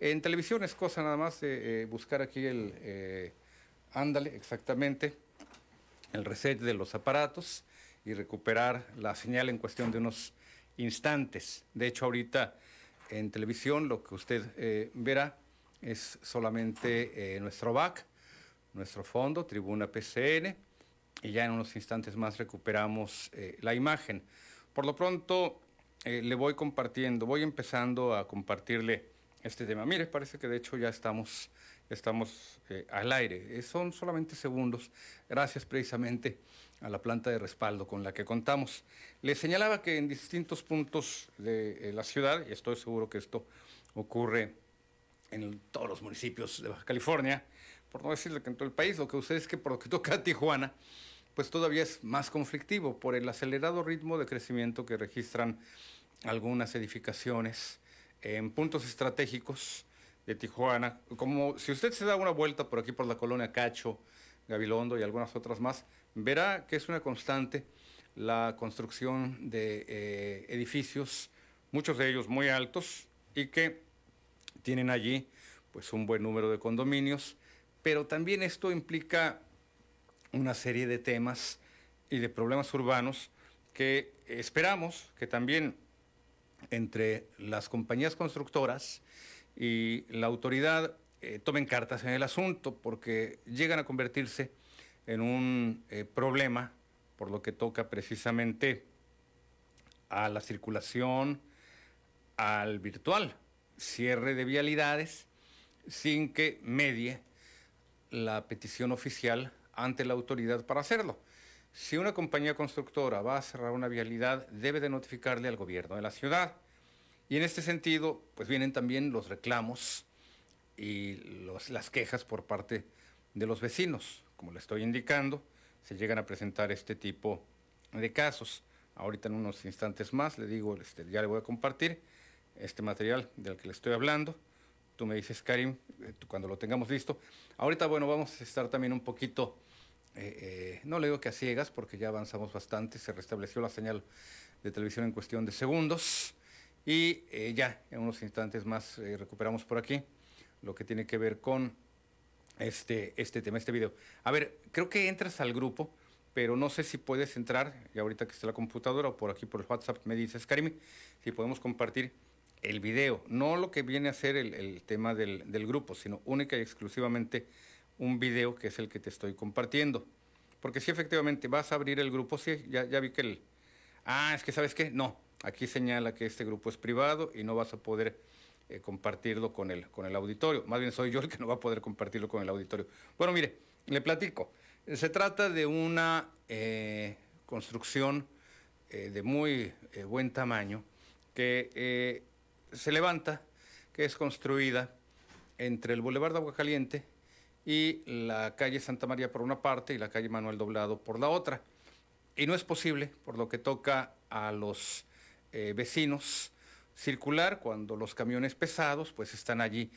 En televisión es cosa nada más de buscar aquí el, ándale, exactamente, el reset de los aparatos y recuperar la señal en cuestión de unos instantes. De hecho, ahorita en televisión lo que usted eh, verá es solamente eh, nuestro back, nuestro fondo, tribuna PCN, y ya en unos instantes más recuperamos eh, la imagen. Por lo pronto le voy compartiendo, voy empezando a compartirle este tema. Mire, parece que de hecho ya estamos, estamos al aire. son solamente segundos, gracias precisamente a la planta de respaldo con la que contamos. Le señalaba que en distintos puntos de eh, la ciudad, y estoy seguro que esto ocurre en todos los municipios de Baja California, por no decirle que en todo el país, lo que sucede es que por lo que toca a Tijuana, pues todavía es más conflictivo por el acelerado ritmo de crecimiento que registran algunas edificaciones en puntos estratégicos de Tijuana, como si usted se da una vuelta por aquí por la colonia Cacho, Gabilondo y algunas otras más, verá que es una constante la construcción de eh, edificios, muchos de ellos muy altos y que tienen allí pues un buen número de condominios, pero también esto implica una serie de temas y de problemas urbanos que esperamos que también entre las compañías constructoras y la autoridad eh, tomen cartas en el asunto, porque llegan a convertirse en un eh, problema por lo que toca precisamente a la circulación, al virtual, cierre de vialidades sin que medie la petición oficial ante la autoridad para hacerlo. Si una compañía constructora va a cerrar una vialidad, debe de notificarle al gobierno de la ciudad. Y en este sentido, pues vienen también los reclamos y las quejas por parte de los vecinos como le estoy indicando, se llegan a presentar este tipo de casos. Ahorita en unos instantes más le digo, este, ya le voy a compartir este material del que le estoy hablando. Tú me dices, Karim, eh, cuando lo tengamos listo. Ahorita, bueno, vamos a estar también un poquito, eh, eh, no le digo que a ciegas, porque ya avanzamos bastante, se restableció la señal de televisión en cuestión de segundos. Y ya, en unos instantes más recuperamos por aquí lo que tiene que ver con este, este tema, este video. A ver, creo que entras al grupo, pero no sé si puedes entrar, y ahorita que está la computadora o por aquí por el WhatsApp me dices, Karimi, si podemos compartir el video, no lo que viene a ser el, tema del, grupo, sino única y exclusivamente un video que es el que te estoy compartiendo. Porque si efectivamente vas a abrir el grupo, sí, ya, ya vi que el... Ah, es que sabes qué, no, aquí señala que este grupo es privado y no vas a poder eh, compartirlo con el, con el auditorio. Más bien soy yo el que no va a poder compartirlo con el auditorio. Bueno, mire, le platico. Se trata de una eh, construcción eh, de muy buen tamaño que se levanta, que es construida entre el Boulevard de Aguacaliente y la calle Santa María por una parte y la calle Manuel Doblado por la otra. Y no es posible, por lo que toca a los vecinos, circular cuando los camiones pesados pues están allí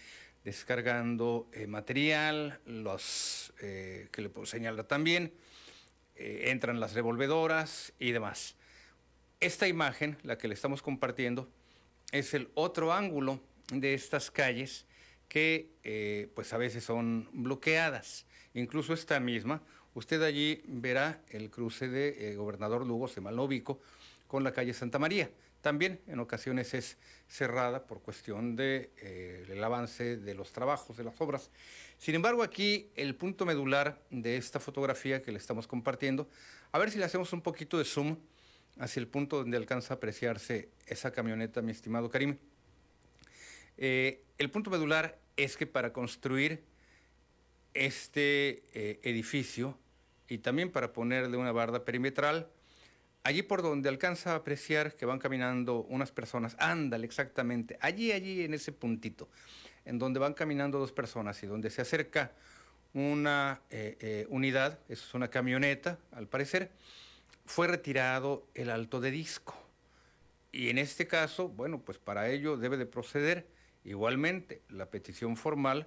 descargando eh, material, los eh, que le puedo señalar también, eh, entran las revolvedoras y demás. Esta imagen, la que le estamos compartiendo, es el otro ángulo de estas calles que pues a veces son bloqueadas. Incluso esta misma, usted allí verá el cruce de Gobernador Lugo, se con la calle Santa María. También en ocasiones es cerrada por cuestión del de, eh, avance de los trabajos, de las obras. Sin embargo, aquí el punto medular de esta fotografía que le estamos compartiendo, a ver si le hacemos un poquito de zoom hacia el punto donde alcanza a apreciarse esa camioneta, mi estimado Karim. Eh, el punto medular es que para construir este eh, edificio y también para ponerle una barda perimetral, allí por donde alcanza a apreciar que van caminando unas personas, ándale exactamente, allí, allí en ese puntito, en donde van caminando dos personas y donde se acerca una eh, eh, unidad, eso es una camioneta, al parecer, fue retirado el alto de disco. Y en este caso, bueno, pues para ello debe de proceder igualmente la petición formal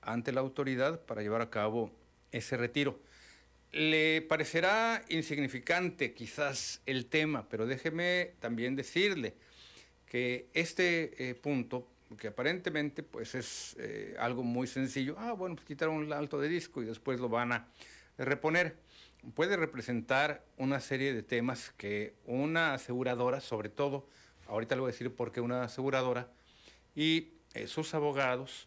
ante la autoridad para llevar a cabo ese retiro. Le parecerá insignificante quizás el tema, pero déjeme también decirle que este eh, punto, que aparentemente pues es eh, algo muy sencillo, ah, bueno, pues quitaron un alto de disco y después lo van a reponer, puede representar una serie de temas que una aseguradora, sobre todo, ahorita le voy a decir por qué una aseguradora, y eh, sus abogados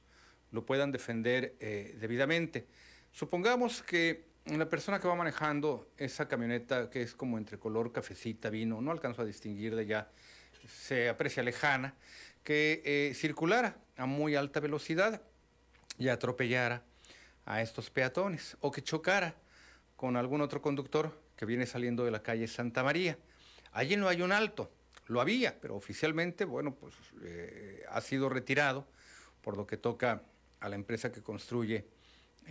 lo puedan defender debidamente. Supongamos que la persona que va manejando esa camioneta que es como entre color cafecita, vino, no alcanzo a distinguir de ya, se aprecia lejana, que eh, circulara a muy alta velocidad y atropellara a estos peatones o que chocara con algún otro conductor que viene saliendo de la calle Santa María. Allí no hay un alto, lo había, pero oficialmente, bueno, pues eh, ha sido retirado por lo que toca a la empresa que construye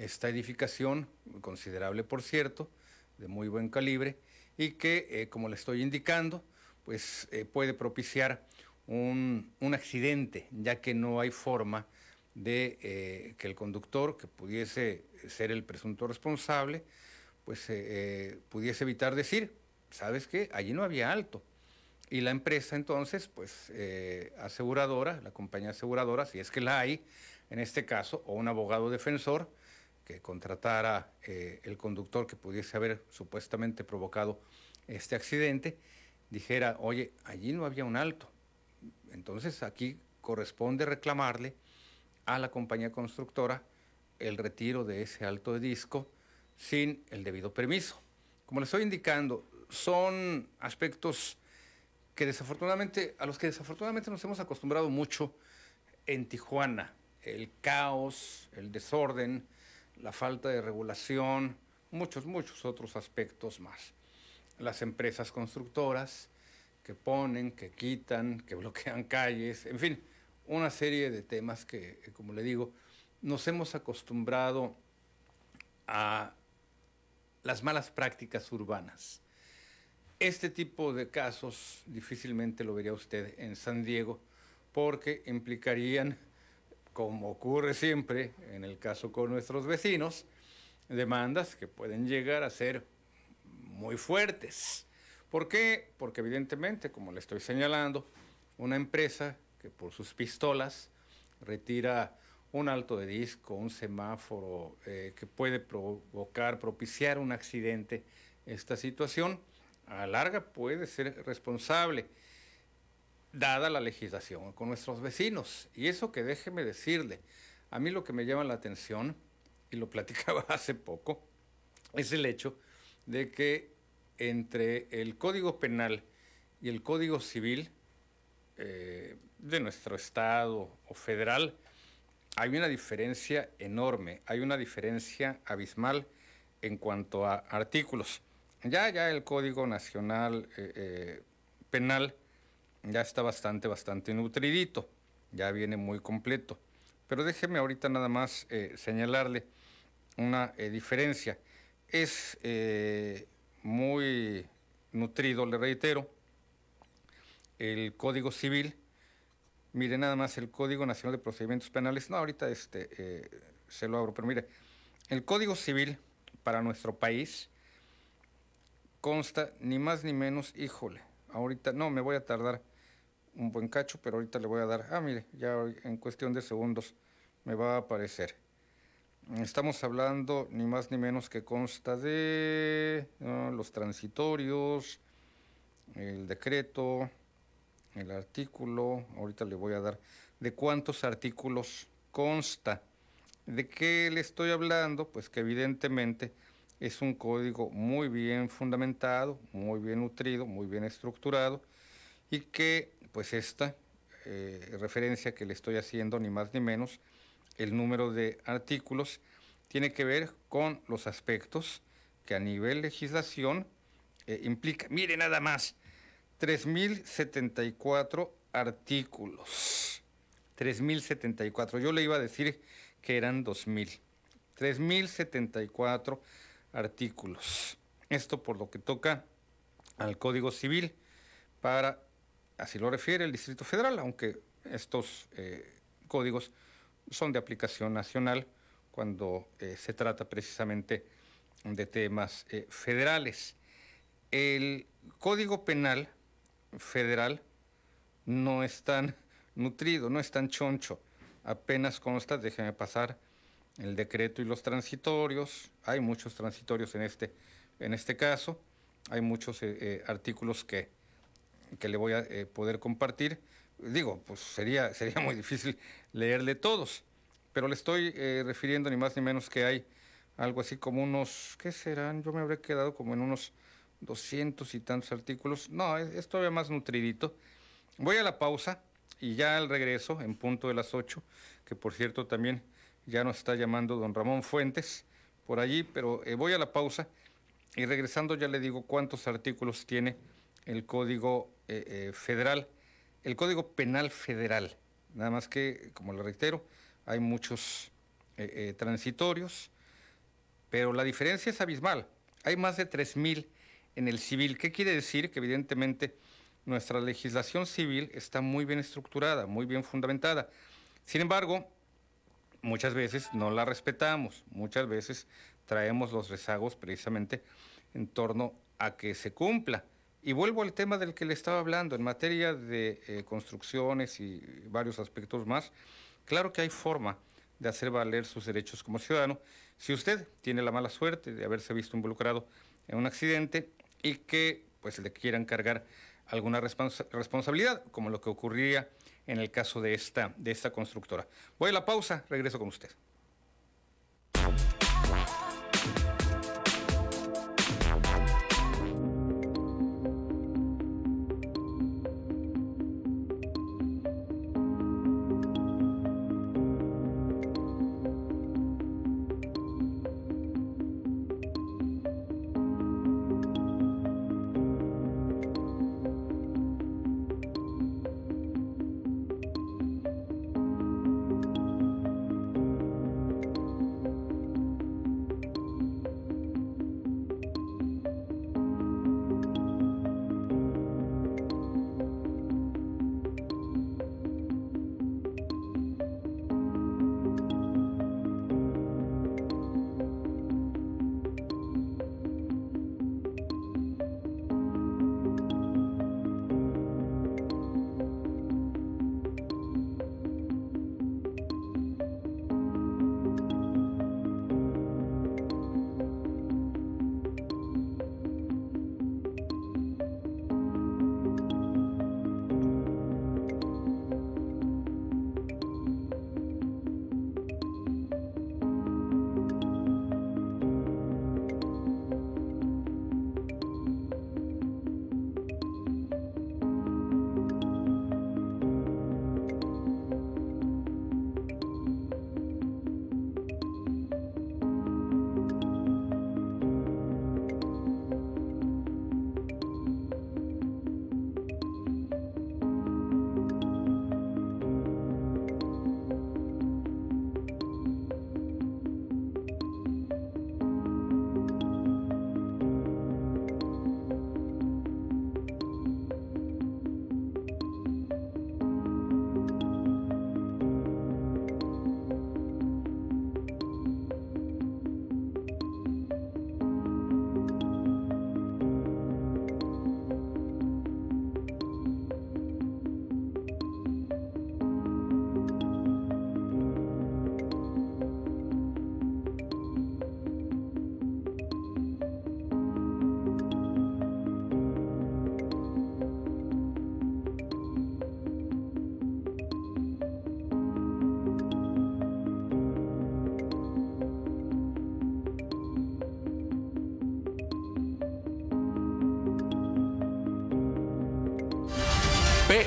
esta edificación, considerable por cierto, de muy buen calibre, y que, eh, como le estoy indicando, pues eh, puede propiciar un, accidente, ya que no hay forma de eh, que el conductor, que pudiese ser el presunto responsable, pues pudiese evitar decir, ¿sabes qué? Allí no había alto. Y la empresa entonces, pues aseguradora, la compañía aseguradora, si es que la hay, en este caso, o un abogado defensor, que contratara eh, el conductor que pudiese haber supuestamente provocado este accidente, dijera, oye, allí no había un alto. Entonces aquí corresponde reclamarle a la compañía constructora el retiro de ese alto de disco sin el debido permiso. Como le estoy indicando, son aspectos que desafortunadamente, a los que desafortunadamente nos hemos acostumbrado mucho en Tijuana. El caos, el desorden, la falta de regulación, muchos, muchos otros aspectos más. Las empresas constructoras que ponen, que quitan, que bloquean calles, en fin, una serie de temas que, eh, como le digo, nos hemos acostumbrado a las malas prácticas urbanas. Este tipo de casos difícilmente lo vería usted en San Diego porque implicarían como ocurre siempre en el caso con nuestros vecinos, demandas que pueden llegar a ser muy fuertes. ¿Por qué? Porque evidentemente, como le estoy señalando, una empresa que por sus pistolas retira un alto de disco, un semáforo eh, que puede provocar, propiciar un accidente, esta situación a la larga puede ser responsable dada la legislación con nuestros vecinos. Y eso que déjeme decirle, a mí lo que me llama la atención, y lo platicaba hace poco, es el hecho de que entre el Código Penal y el Código Civil eh, de nuestro Estado o federal, hay una diferencia enorme, hay una diferencia abismal en cuanto a artículos. Ya, ya el Código Nacional eh, eh, Penal ya está bastante, bastante nutridito, ya viene muy completo. Pero déjeme ahorita nada más eh, señalarle una eh, diferencia. Es eh, muy nutrido, le reitero, el Código Civil. Mire nada más el Código Nacional de Procedimientos Penales. No, ahorita este, se lo abro, pero mire, el Código Civil para nuestro país consta ni más ni menos, híjole, ahorita no, me voy a tardar un buen cacho, pero ahorita le voy a dar, ah, mire, ya en cuestión de segundos me va a aparecer. Estamos hablando ni más ni menos que consta de los transitorios, el decreto, el artículo, ahorita le voy a dar de cuántos artículos consta. ¿De qué le estoy hablando? Pues que evidentemente es un código muy bien fundamentado, muy bien nutrido, muy bien estructurado y que pues esta eh, referencia que le estoy haciendo, ni más ni menos, el número de artículos, tiene que ver con los aspectos que a nivel legislación eh, implica. Mire nada más, 3.074 artículos. 3.074. Yo le iba a decir que eran 2.000. 3.074 artículos. Esto por lo que toca al Código Civil para Así lo refiere el Distrito Federal, aunque estos códigos son de aplicación nacional cuando eh, se trata precisamente de temas eh, federales. El Código Penal federal no es tan nutrido, no es tan choncho. Apenas consta, déjeme pasar, el decreto y los transitorios. Hay muchos transitorios en este, en este caso. Hay muchos eh, eh, artículos que, que le voy a eh, poder compartir. Digo, pues sería, sería muy difícil leerle todos, pero le estoy refiriendo ni más ni menos que hay algo así como unos, ¿qué serán? Yo me habré quedado como en unos doscientos y tantos artículos. No, es, es, todavía más nutridito. Voy a la pausa y ya al regreso, en punto de las ocho, que por cierto también ya nos está llamando don Ramón Fuentes por allí, pero eh, voy a la pausa y regresando ya le digo cuántos artículos tiene el Código eh, eh, Federal, el Código Penal Federal. Nada más que, como le reitero, hay muchos transitorios, pero la diferencia es abismal. Hay más de 3.000 en el civil. ¿Qué quiere decir? Que evidentemente nuestra legislación civil está muy bien estructurada, muy bien fundamentada. Sin embargo, muchas veces no la respetamos, muchas veces traemos los rezagos precisamente en torno a que se cumpla. Y vuelvo al tema del que le estaba hablando, en materia de eh, construcciones y varios aspectos más, claro que hay forma de hacer valer sus derechos como ciudadano. Si usted tiene la mala suerte de haberse visto involucrado en un accidente y que pues le quieran cargar alguna responsabilidad, como lo que ocurriría en el caso de esta, de esta constructora. Voy a la pausa, regreso con usted.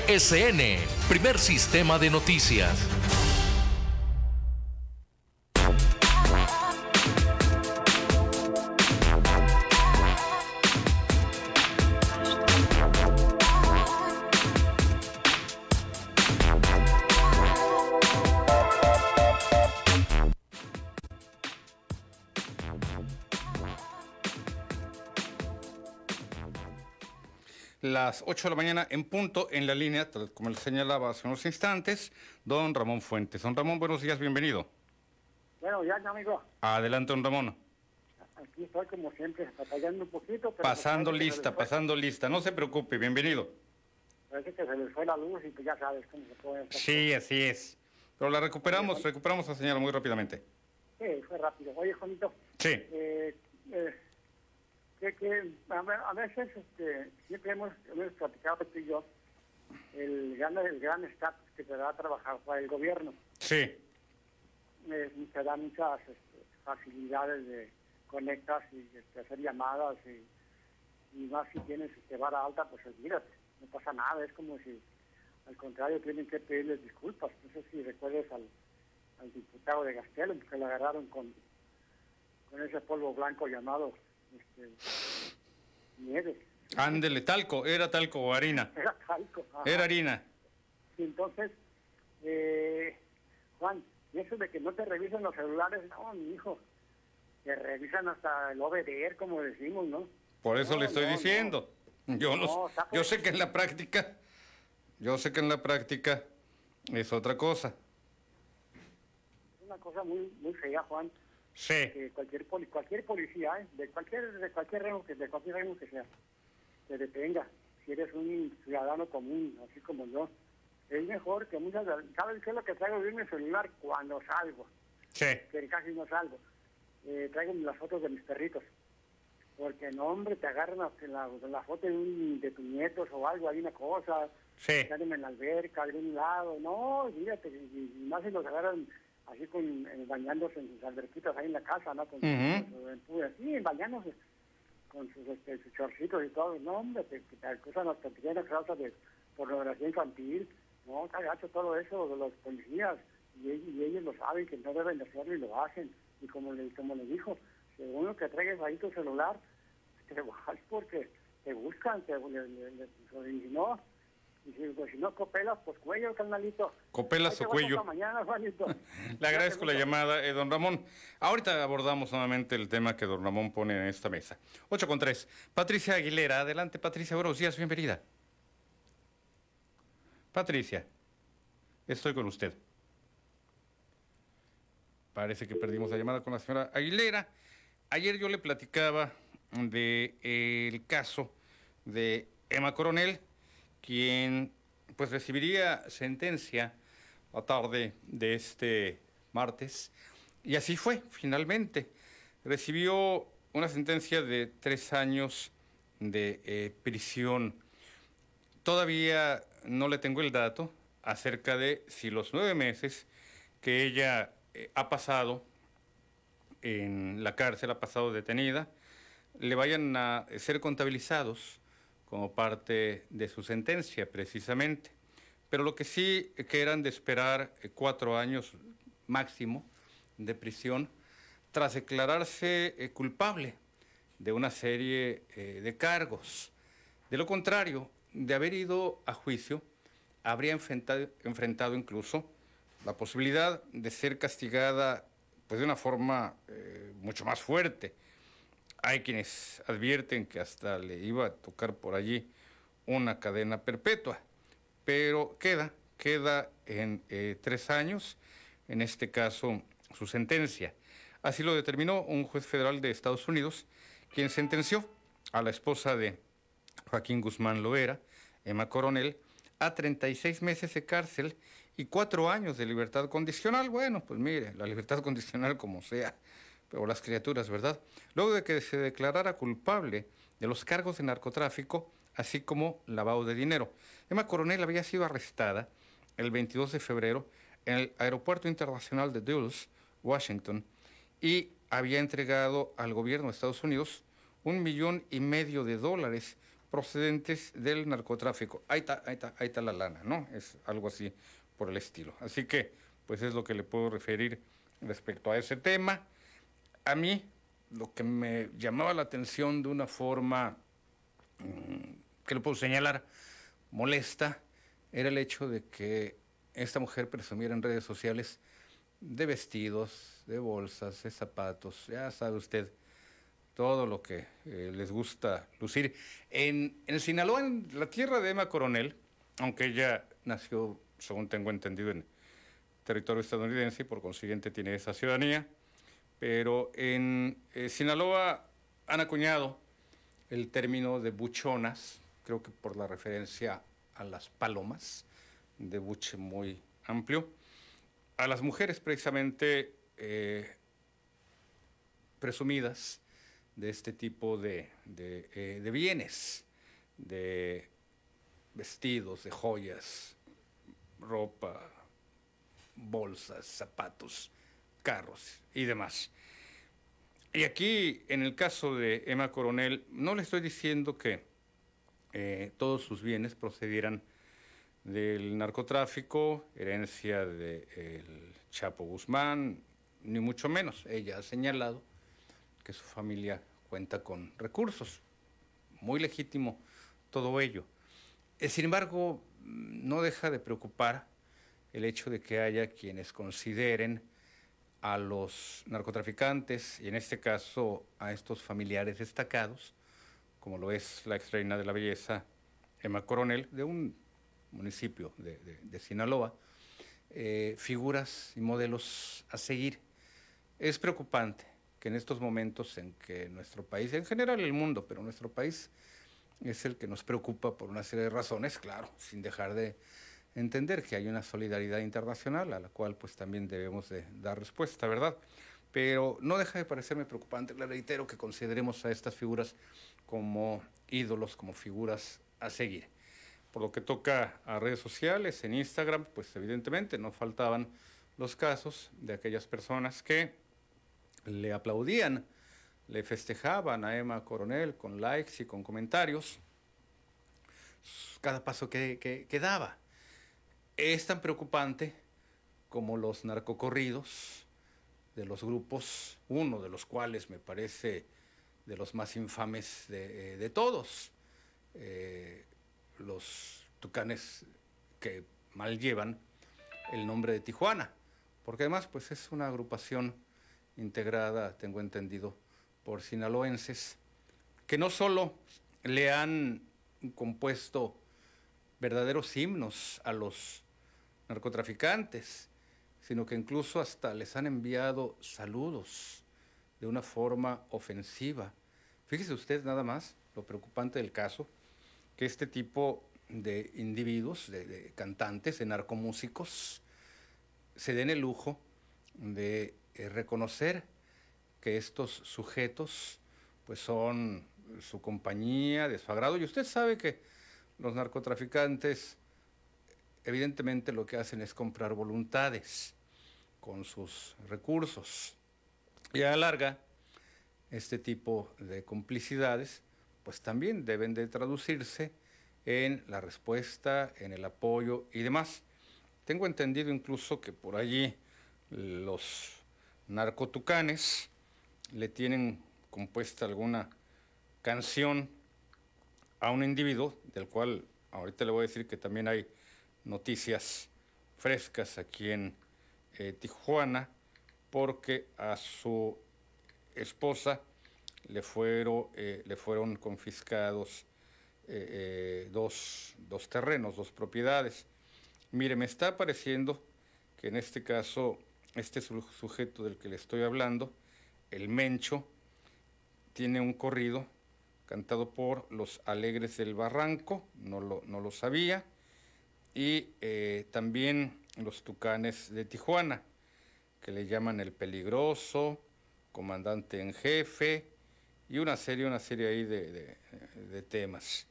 PSN, primer sistema de noticias. Las 8 de la mañana en punto en la línea, tal como le señalaba hace unos instantes, don Ramón Fuentes. Don Ramón, buenos días, bienvenido. Bueno, ya, amigo. Adelante, don Ramón. Aquí estoy como siempre, batallando un poquito. Pero pasando lista, pasando lista. No se preocupe, bienvenido. Parece que se les fue la luz y pues ya sabes cómo se puede hacer. Sí, así es. Pero la recuperamos, recuperamos la señal muy rápidamente. Sí, fue rápido. Oye, Juanito. Sí. Eh, eh, que, que a, ve- a veces este, siempre hemos, hemos platicado tú y yo el gran el gran estatus que te da trabajar para el gobierno. Sí, Eh, te da muchas este, facilidades de conectas y este, hacer llamadas y, y más si tienes este, vara alta, pues olvídate, no pasa nada, es como si al contrario tienen que pedirles disculpas. No sé si recuerdes al, al diputado de Gastelum que le agarraron con, con ese polvo blanco llamado este, nieve. ándele, talco, era talco o harina. Era talco. ajá. Era harina. Y entonces, eh, Juan, y eso de que no te revisan los celulares, no, mi hijo, te revisan hasta el OBDR, como decimos, ¿no? Por eso No, le estoy no, no. diciendo. Yo, no- yo sé que en la práctica, yo sé que en la práctica es otra cosa. Es una cosa muy muy fea, Juan, Sí. que cualquier poli- cualquier policía, ¿eh? de cualquier de cualquier rango que de cualquier rango que sea, te detenga. Si eres un ciudadano común, así como yo, es mejor que muchas ¿sabes qué es lo que traigo de mi celular cuando salgo? Sí. que casi no salgo. Eh, traigo las fotos de mis perritos. Porque no, hombre, te agarran la, la, foto de, un- de tus nietos o algo, hay una cosa, Sí. en la alberca, de un lado, no, fíjate, y, y más si los agarran así con, eh, bañándose en sus alberquitas ahí en la casa, ¿no? Con, Ujú. con su bañándose con sus, este, sus chorcitos y todo, no, hombre, te, te acusan que tienen causa de pornografía infantil, no, está gacho todo eso de los policías, y, ellos- y ellos lo saben que no deben de hacerlo y lo hacen, y como le, como le dijo, según lo que traigas ahí tu celular, te vas porque te buscan, te, le- le- no, y si, pues, si no copelas, pues cuello, carnalito. Copelas o cuello. mañana, Juanito. Le agradezco la llamada, eh, don Ramón. Ahorita abordamos nuevamente el tema que don Ramón pone en esta mesa. 8 con 3. Patricia Aguilera, adelante Patricia, buenos días, bienvenida. Patricia, estoy con usted. Parece que perdimos la llamada con la señora Aguilera. Ayer yo le platicaba del caso de Emma Coronel, quien pues recibiría sentencia la tarde de este martes. Y así fue, finalmente. Recibió una sentencia de tres años de eh, prisión. Todavía no le tengo el dato acerca de si los nueve meses que ella eh, ha pasado en la cárcel, ha pasado detenida, le vayan a ser contabilizados como parte de su sentencia, precisamente. Pero lo que sí que eran de esperar eh, cuatro años máximo de prisión tras declararse eh, culpable de una serie eh, de cargos. De lo contrario, de haber ido a juicio, habría enfrentado, incluso la posibilidad de ser castigada pues, de una forma mucho más fuerte. Hay quienes advierten que hasta le iba a tocar por allí una cadena perpetua, pero queda, queda en eh, tres años, en este caso su sentencia. Así lo determinó un juez federal de Estados Unidos, quien sentenció a la esposa de Joaquín Guzmán Loera, Emma Coronel, a 36 meses de cárcel y cuatro años de libertad condicional. Bueno, pues mire, la libertad condicional como sea, pero las criaturas, ¿verdad? Luego de que se declarara culpable de los cargos de narcotráfico, así como lavado de dinero. Emma Coronel había sido arrestada el 22 de febrero en el Aeropuerto Internacional de Dulles, Washington, y había entregado al gobierno de Estados Unidos un millón y medio de dólares procedentes del narcotráfico. Ahí está, ahí está, ahí está la lana, ¿no? Es algo así por el estilo. Así que, pues es lo que le puedo referir respecto a ese tema. A mí, lo que me llamaba la atención de una forma, mm, que le puedo señalar, molesta, era el hecho de que esta mujer presumiera en redes sociales de vestidos, de bolsas, de zapatos, ya sabe usted, todo lo que eh, les gusta lucir. En, en Sinaloa, en la tierra de Emma Coronel, aunque ella nació, según tengo entendido, en territorio estadounidense y por consiguiente tiene esa ciudadanía, pero en eh, Sinaloa han acuñado el término de buchonas, creo que por la referencia a las palomas, de buche muy amplio, a las mujeres precisamente eh, presumidas de este tipo de, eh, de bienes, de vestidos, de joyas, ropa, bolsas, zapatos, carros y demás. Y aquí, en el caso de Emma Coronel, no le estoy diciendo que eh, todos sus bienes procedieran del narcotráfico, herencia del Chapo Guzmán, ni mucho menos. Ella ha señalado que su familia cuenta con recursos, muy legítimo todo ello. Eh, sin embargo, no deja de preocupar el hecho de que haya quienes consideren a los narcotraficantes, y en este caso a estos familiares destacados, como lo es la ex reina de la belleza, Emma Coronel, de un municipio de, Sinaloa, eh, figuras y modelos a seguir. Es preocupante que en estos momentos en que nuestro país, en general el mundo, pero nuestro país es el que nos preocupa por una serie de razones, claro, sin dejar de entender que hay una solidaridad internacional a la cual pues también debemos de dar respuesta, ¿verdad? Pero no deja de parecerme preocupante, le reitero que consideremos a estas figuras como ídolos, como figuras a seguir. Por lo que toca a redes sociales, en Instagram, pues evidentemente no faltaban los casos de aquellas personas que le aplaudían, le festejaban a Emma Coronel con likes y con comentarios cada paso que daba es tan preocupante como los narcocorridos de los grupos, uno de los cuales me parece de los más infames de, eh, todos, eh, los tucanes que mal llevan el nombre de Tijuana, porque además pues es una agrupación integrada, tengo entendido, por sinaloenses, que no solo le han compuesto verdaderos himnos a los narcotraficantes, sino que incluso hasta les han enviado saludos de una forma ofensiva. Fíjese usted nada más lo preocupante del caso, que este tipo de individuos, de, cantantes, de narcomúsicos, se den el lujo de eh, reconocer que estos sujetos pues son su compañía, de su agrado. Y usted sabe que los narcotraficantes evidentemente lo que hacen es comprar voluntades con sus recursos. Y a la larga, este tipo de complicidades, pues también deben de traducirse en la respuesta, en el apoyo y demás. Tengo entendido incluso que por allí los narcotucanes le tienen compuesta alguna canción a un individuo, del cual ahorita le voy a decir que también hay noticias frescas aquí en eh, Tijuana, porque a su esposa le fueron, eh, le fueron confiscados eh, dos, dos terrenos, dos propiedades. Mire, me está pareciendo que en este caso, este sujeto del que le estoy hablando, el Mencho, tiene un corrido cantado por los Alegres del Barranco, no lo, no lo sabía, y eh, también los tucanes de Tijuana, que le llaman el peligroso, comandante en jefe, y una serie, una serie ahí de, temas.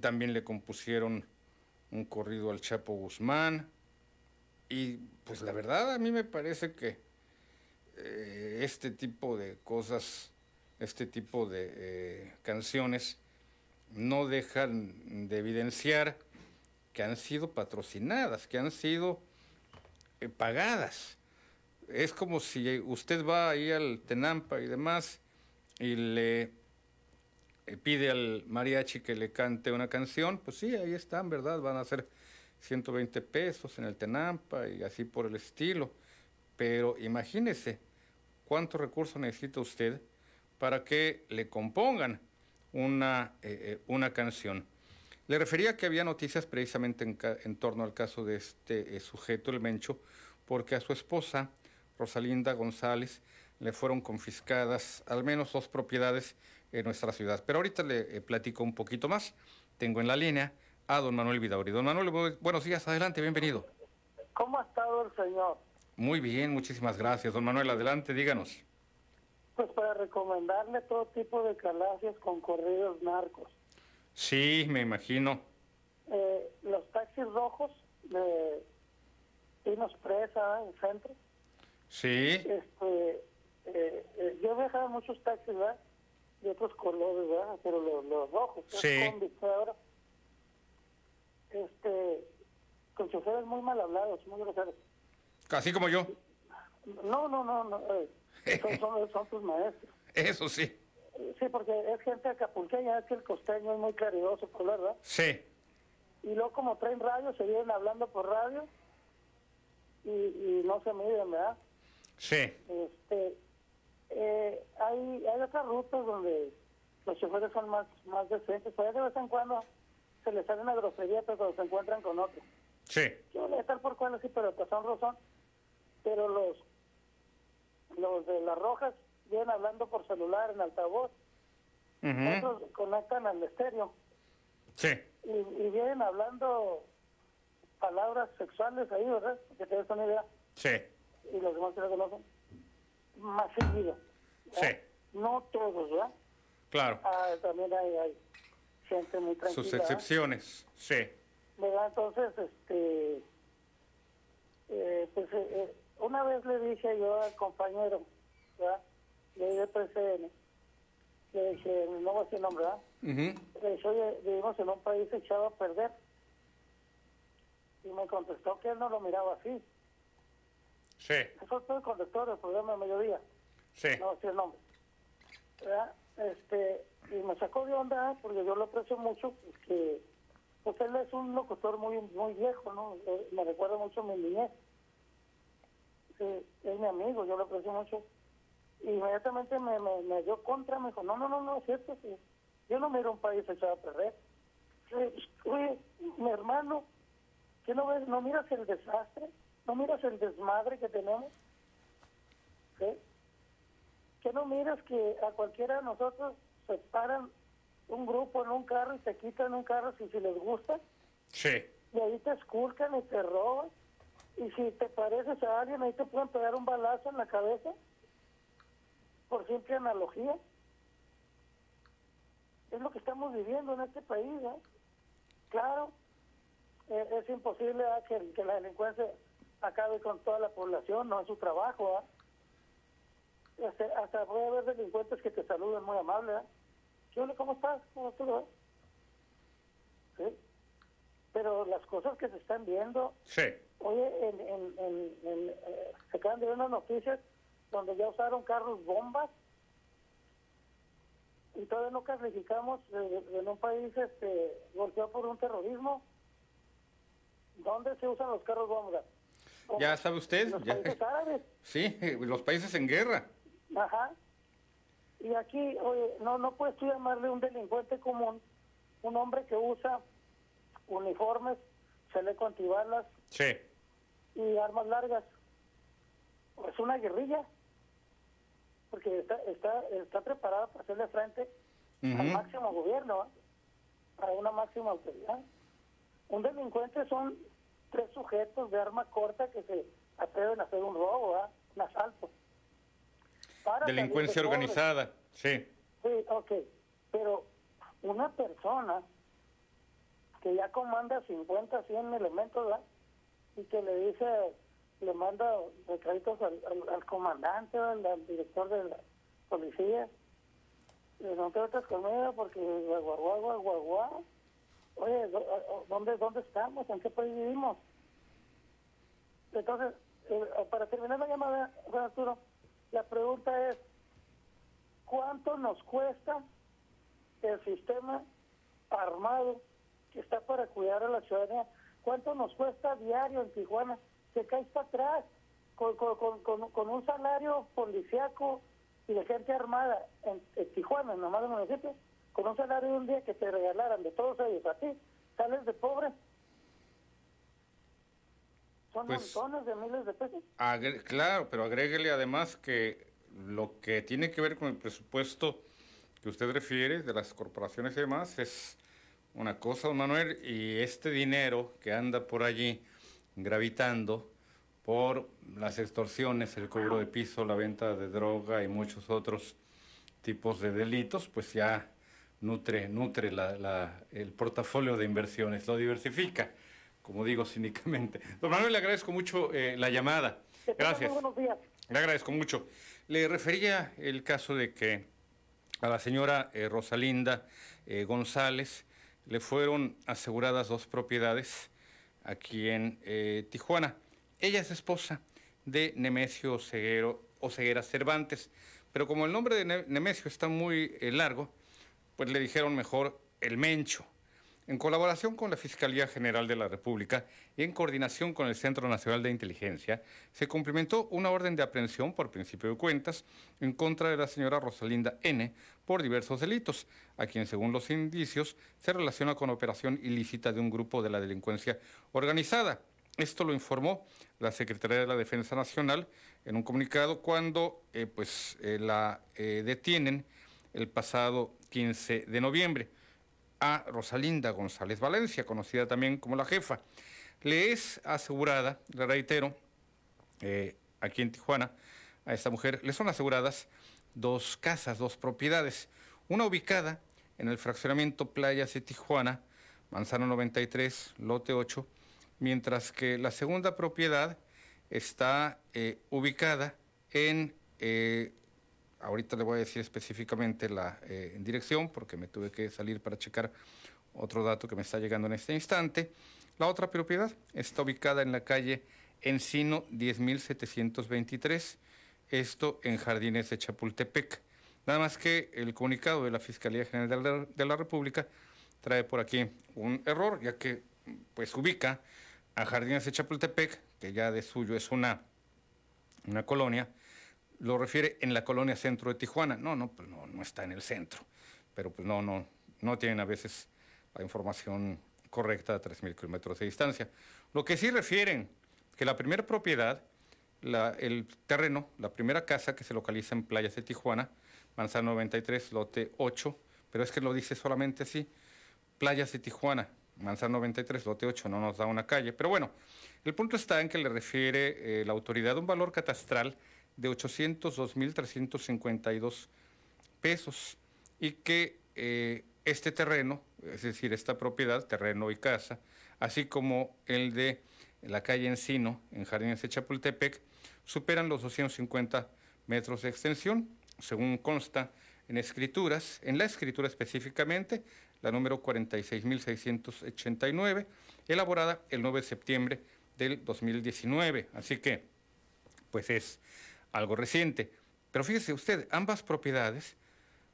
También le compusieron un corrido al Chapo Guzmán, y pues la verdad a mí me parece que eh, este tipo de cosas, este tipo de eh, canciones, no dejan de evidenciar que han sido patrocinadas, que han sido eh, pagadas. Es como si usted va ahí al Tenampa y demás y le eh, pide al mariachi que le cante una canción, pues sí, ahí están, ¿verdad? Van a ser 120 pesos en el Tenampa y así por el estilo. Pero imagínese cuánto recurso necesita usted para que le compongan una, eh, una canción. Le refería que había noticias precisamente en, en torno al caso de este eh, sujeto, el Mencho, porque a su esposa, Rosalinda González, le fueron confiscadas al menos dos propiedades en nuestra ciudad. Pero ahorita le eh, platico un poquito más. Tengo en la línea a don Manuel Vidauri. Don Manuel, bu- buenos días, adelante, bienvenido. ¿Cómo ha estado el señor? Muy bien, muchísimas gracias. Don Manuel, adelante, díganos. Pues para recomendarle todo tipo de calacias con corridos narcos. Sí, me imagino. Eh, los taxis rojos de Pinos Presa, el centro. Sí, Este, eh, eh, yo en muchos taxis, ¿verdad? De otros colores, ¿verdad? Pero los, los rojos, Sí. ahora. Este, con choferes muy mal hablados, muy groseros. así como yo. No, no, no, no. eh, son, son, son tus maestros. Eso sí. Sí, porque es gente acapulqueña, es que el costeño es muy claridoso, por la verdad. Sí, Y luego como traen radio, se vienen hablando por radio y, y no se miden, ¿verdad? sí. Este, eh, hay, hay otras rutas donde los choferes son más, más decentes, pero de vez en cuando se les sale una grosería, pero cuando se encuentran con otro. Sí, Yo voy a estar por cuál sí, pero pues son razón. Pero los, los de las rojas vienen hablando por celular en altavoz, Ujú. otros conectan al estéreo. sí, y, y vienen hablando palabras sexuales ahí, ¿verdad? Que te des una idea, sí, y los demás que lo conocen, más seguido. sí, No todos, ¿verdad? claro. Ah, también hay, hay gente muy tranquila. Sus ¿verdad? excepciones, sí. ¿verdad? Entonces, este, eh, pues eh, eh, una vez le dije yo al compañero, ¿verdad? Le dije PCN, le dije, no voy a decir nombre, ¿verdad? Le dije, oye, vivimos en un país echado a perder. Y me contestó que él no lo miraba así. Sí, Eso fue el conductor del programa de mediodía. sí, No voy a decir el nombre. ¿Verdad? Este, y me sacó de onda porque yo lo aprecio mucho, que pues él es un locutor muy muy viejo, ¿no? Eh, Me recuerda mucho a mi niñez. Sí, es mi amigo, yo lo aprecio mucho. Inmediatamente me, me, me dio contra, me dijo, no, no, no, no, es cierto, sí. yo no miro un país echado a perder. Oye, mi hermano, ¿qué no ves? ¿No miras el desastre? ¿No miras el desmadre que tenemos? ¿Qué no miras que a cualquiera de nosotros se paran un grupo en un carro y te quitan un carro si, si les gusta? sí, Y ahí te esculcan y te roban. Y si te pareces a alguien, ahí te pueden pegar un balazo en la cabeza. Por simple analogía. Es lo que estamos viviendo en este país. ¿eh? Claro, eh, es imposible ¿eh? que, que la delincuencia acabe con toda la población, no es su trabajo. ¿eh? Este, hasta puede haber delincuentes que te saluden muy amable. ¿eh? ¿Qué onda, ¿Cómo estás? ¿Cómo estás? ¿Sí? Pero las cosas que se están viendo, sí, Oye, en, en, en, en, eh, se acaban de ver unas noticias donde ya usaron carros bombas y todavía no calificamos eh, en un país este, golpeado por un terrorismo. ¿Dónde se usan los carros bombas? ya sabe usted, los ya. países árabes. sí, los países en guerra. Ajá. Y aquí, oye, no, no puedes tú llamarle un delincuente común, un hombre que usa uniformes, chaleco antibalas Sí, y armas largas. Es una guerrilla, porque está, está, está preparada para hacerle frente al máximo gobierno, ¿ah? a una máxima autoridad. Un delincuente son tres sujetos de arma corta que se atreven a hacer un robo, ¿ah? un asalto. Para delincuencia de organizada, sí, Sí, ok. Pero una persona que ya comanda 50, 100 elementos, ¿verdad? Y que le dice, le manda recaditos al, al, comandante, al, al director de la policía. No te metas conmigo porque guau, guau. Oye, ¿dó- ¿dónde, ¿dónde estamos? ¿En qué país vivimos? Entonces, eh, para terminar la llamada, Arturo, la pregunta es, ¿cuánto nos cuesta el sistema armado que está para cuidar a la ciudadanía? ¿Cuánto nos cuesta diario en Tijuana? Se cae para atrás con, con, con, con- un salario policiaco y de gente armada en, en Tijuana, en nomás del municipio, con un salario de un día que te regalaran de todos ellos a ti, sales de pobre. Son Pues- montones de miles de pesos. Claro, pero agréguele además que lo que tiene que ver con el presupuesto que usted refiere de las corporaciones y demás es una cosa, don Manuel, y este dinero que anda por allí gravitando por las extorsiones, el cobro de piso, la venta de droga y muchos otros tipos de delitos, pues ya nutre, nutre la- la- el portafolio de inversiones, lo diversifica, como digo cínicamente. Don Manuel, le agradezco mucho eh, la llamada. Gracias. muy buenos días. Le agradezco mucho. Le refería el caso de que a la señora eh, Rosalinda eh, González le fueron aseguradas dos propiedades aquí en eh, Tijuana. Ella es esposa de Nemesio Ceguero, o Ceguera Cervantes, pero como el nombre de Ne- Nemesio está muy eh, largo, pues le dijeron mejor el Mencho. En colaboración con la Fiscalía General de la República y en coordinación con el Centro Nacional de Inteligencia, se cumplimentó una orden de aprehensión por principio de cuentas en contra de la señora Rosalinda N. por diversos delitos, a quien, según los indicios, se relaciona con operación ilícita de un grupo de la delincuencia organizada. Esto lo informó la Secretaría de la Defensa Nacional en un comunicado cuando eh, pues, eh, la eh, detienen el pasado 15 de noviembre a Rosalinda González Valencia, conocida también como la jefa. Le es asegurada, le reitero, eh, aquí en Tijuana, a esta mujer le son aseguradas dos casas, dos propiedades. Una ubicada en el fraccionamiento Playas de Tijuana, Manzano 93, lote 8, mientras que la segunda propiedad está eh, ubicada en eh, ahorita le voy a decir específicamente la eh, dirección porque me tuve que salir para checar otro dato que me está llegando en este instante. La otra propiedad está ubicada en la calle Encino 10.723, esto en Jardines de Chapultepec. Nada más que el comunicado de la Fiscalía General de la, República trae por aquí un error, ya que pues ubica a Jardines de Chapultepec, que ya de suyo es una, una colonia, lo refiere en la colonia centro de Tijuana. No, no, pues no, no está en el centro. Pero pues no, no, no tienen a veces la información correcta a 3.000 kilómetros de distancia. Lo que sí refieren que la primera propiedad, la- el terreno, la primera casa que se localiza en Playas de Tijuana, Manzano 93, lote 8, pero es que lo dice solamente así, Playas de Tijuana, Manzano 93, lote 8, no nos da una calle. Pero bueno, el punto está en que le refiere eh, la autoridad un valor catastral de 802.352 pesos y que eh, este terreno, es decir, esta propiedad, terreno y casa, así como el de la calle Encino, en Jardines de Chapultepec, superan los 250 metros de extensión, según consta en escrituras, en la escritura específicamente, la número 46.689, elaborada el 9 de septiembre del 2019. Así que, pues es algo reciente. Pero fíjese usted, ambas propiedades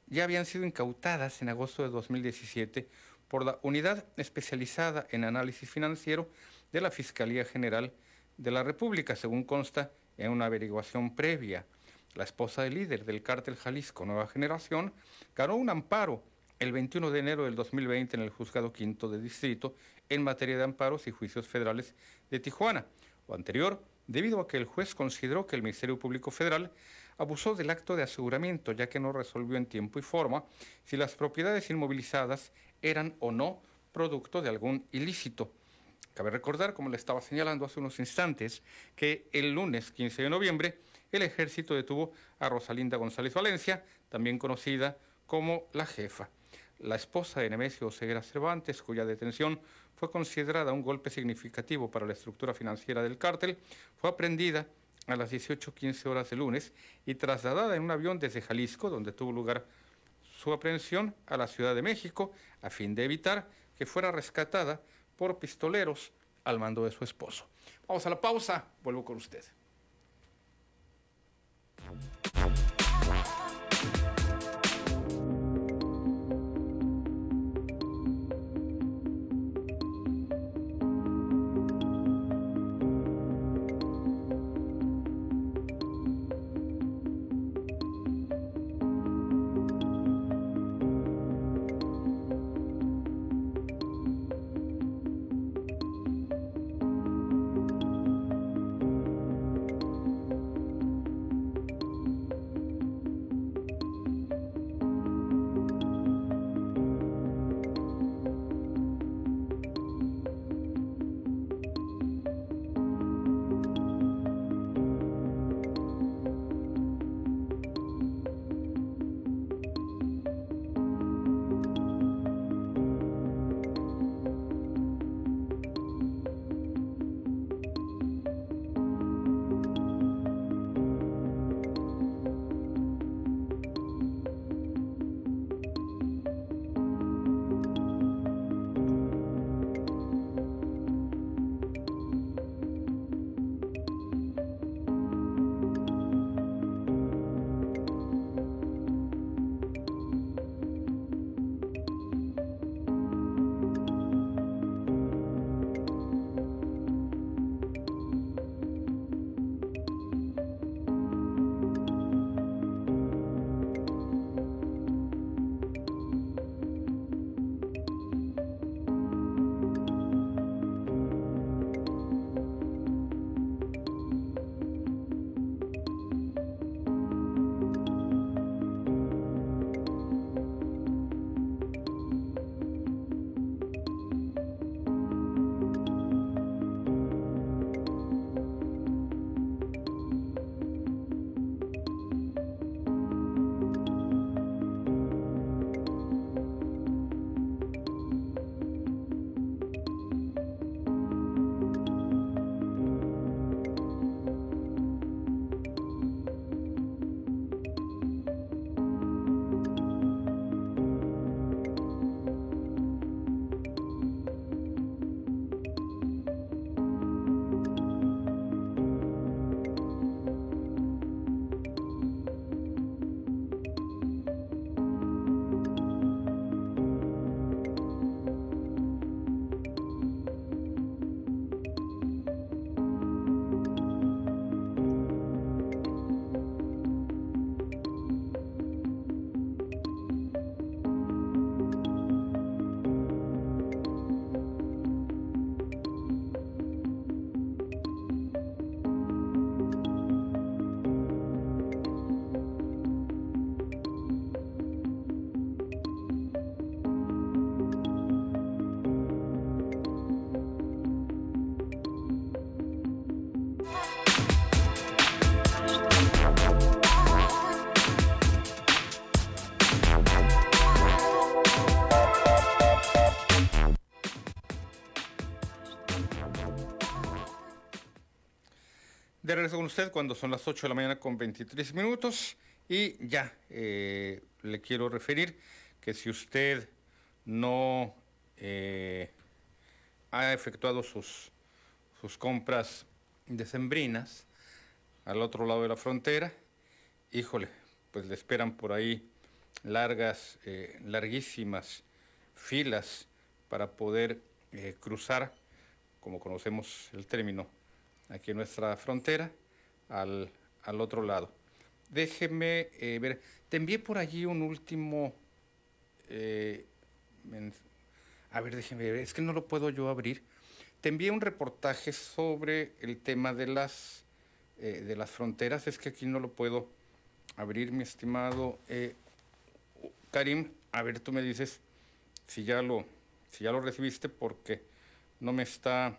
ya habían sido incautadas en agosto de 2017 por la Unidad Especializada en Análisis Financiero de la Fiscalía General de la República, según consta en una averiguación previa. La esposa del líder del cártel Jalisco Nueva Generación ganó un amparo el 21 de enero del 2020 en el Juzgado Quinto de Distrito en materia de amparos y juicios federales de Tijuana. Lo anterior, debido a que el juez consideró que el Ministerio Público Federal abusó del acto de aseguramiento, ya que no resolvió en tiempo y forma si las propiedades inmovilizadas eran o no producto de algún ilícito. Cabe recordar, como le estaba señalando hace unos instantes, que el lunes 15 de noviembre el ejército detuvo a Rosalinda González Valencia, también conocida como la jefa. La esposa de Nemesio Ceguera Cervantes, cuya detención fue considerada un golpe significativo para la estructura financiera del cártel, fue aprendida a las 18.15 horas de lunes y trasladada en un avión desde Jalisco, donde tuvo lugar su aprehensión, a la Ciudad de México, a fin de evitar que fuera rescatada por pistoleros al mando de su esposo. Vamos a la pausa, vuelvo con usted. Regreso con usted cuando son las 8 de la mañana con 23 minutos. Y ya eh, le quiero referir que si usted no eh, ha efectuado sus, sus compras decembrinas al otro lado de la frontera, híjole, pues le esperan por ahí largas, eh, larguísimas filas para poder cruzar, como conocemos el término, aquí nuestra frontera, al, al otro lado. Déjeme eh, ver, te envié por allí un último... a ver, déjeme ver, es que no lo puedo yo abrir. Te envié un reportaje sobre el tema de las, de las fronteras, es que aquí no lo puedo abrir, mi estimado Karim. A ver, tú me dices si ya lo, si ya lo recibiste, porque no me está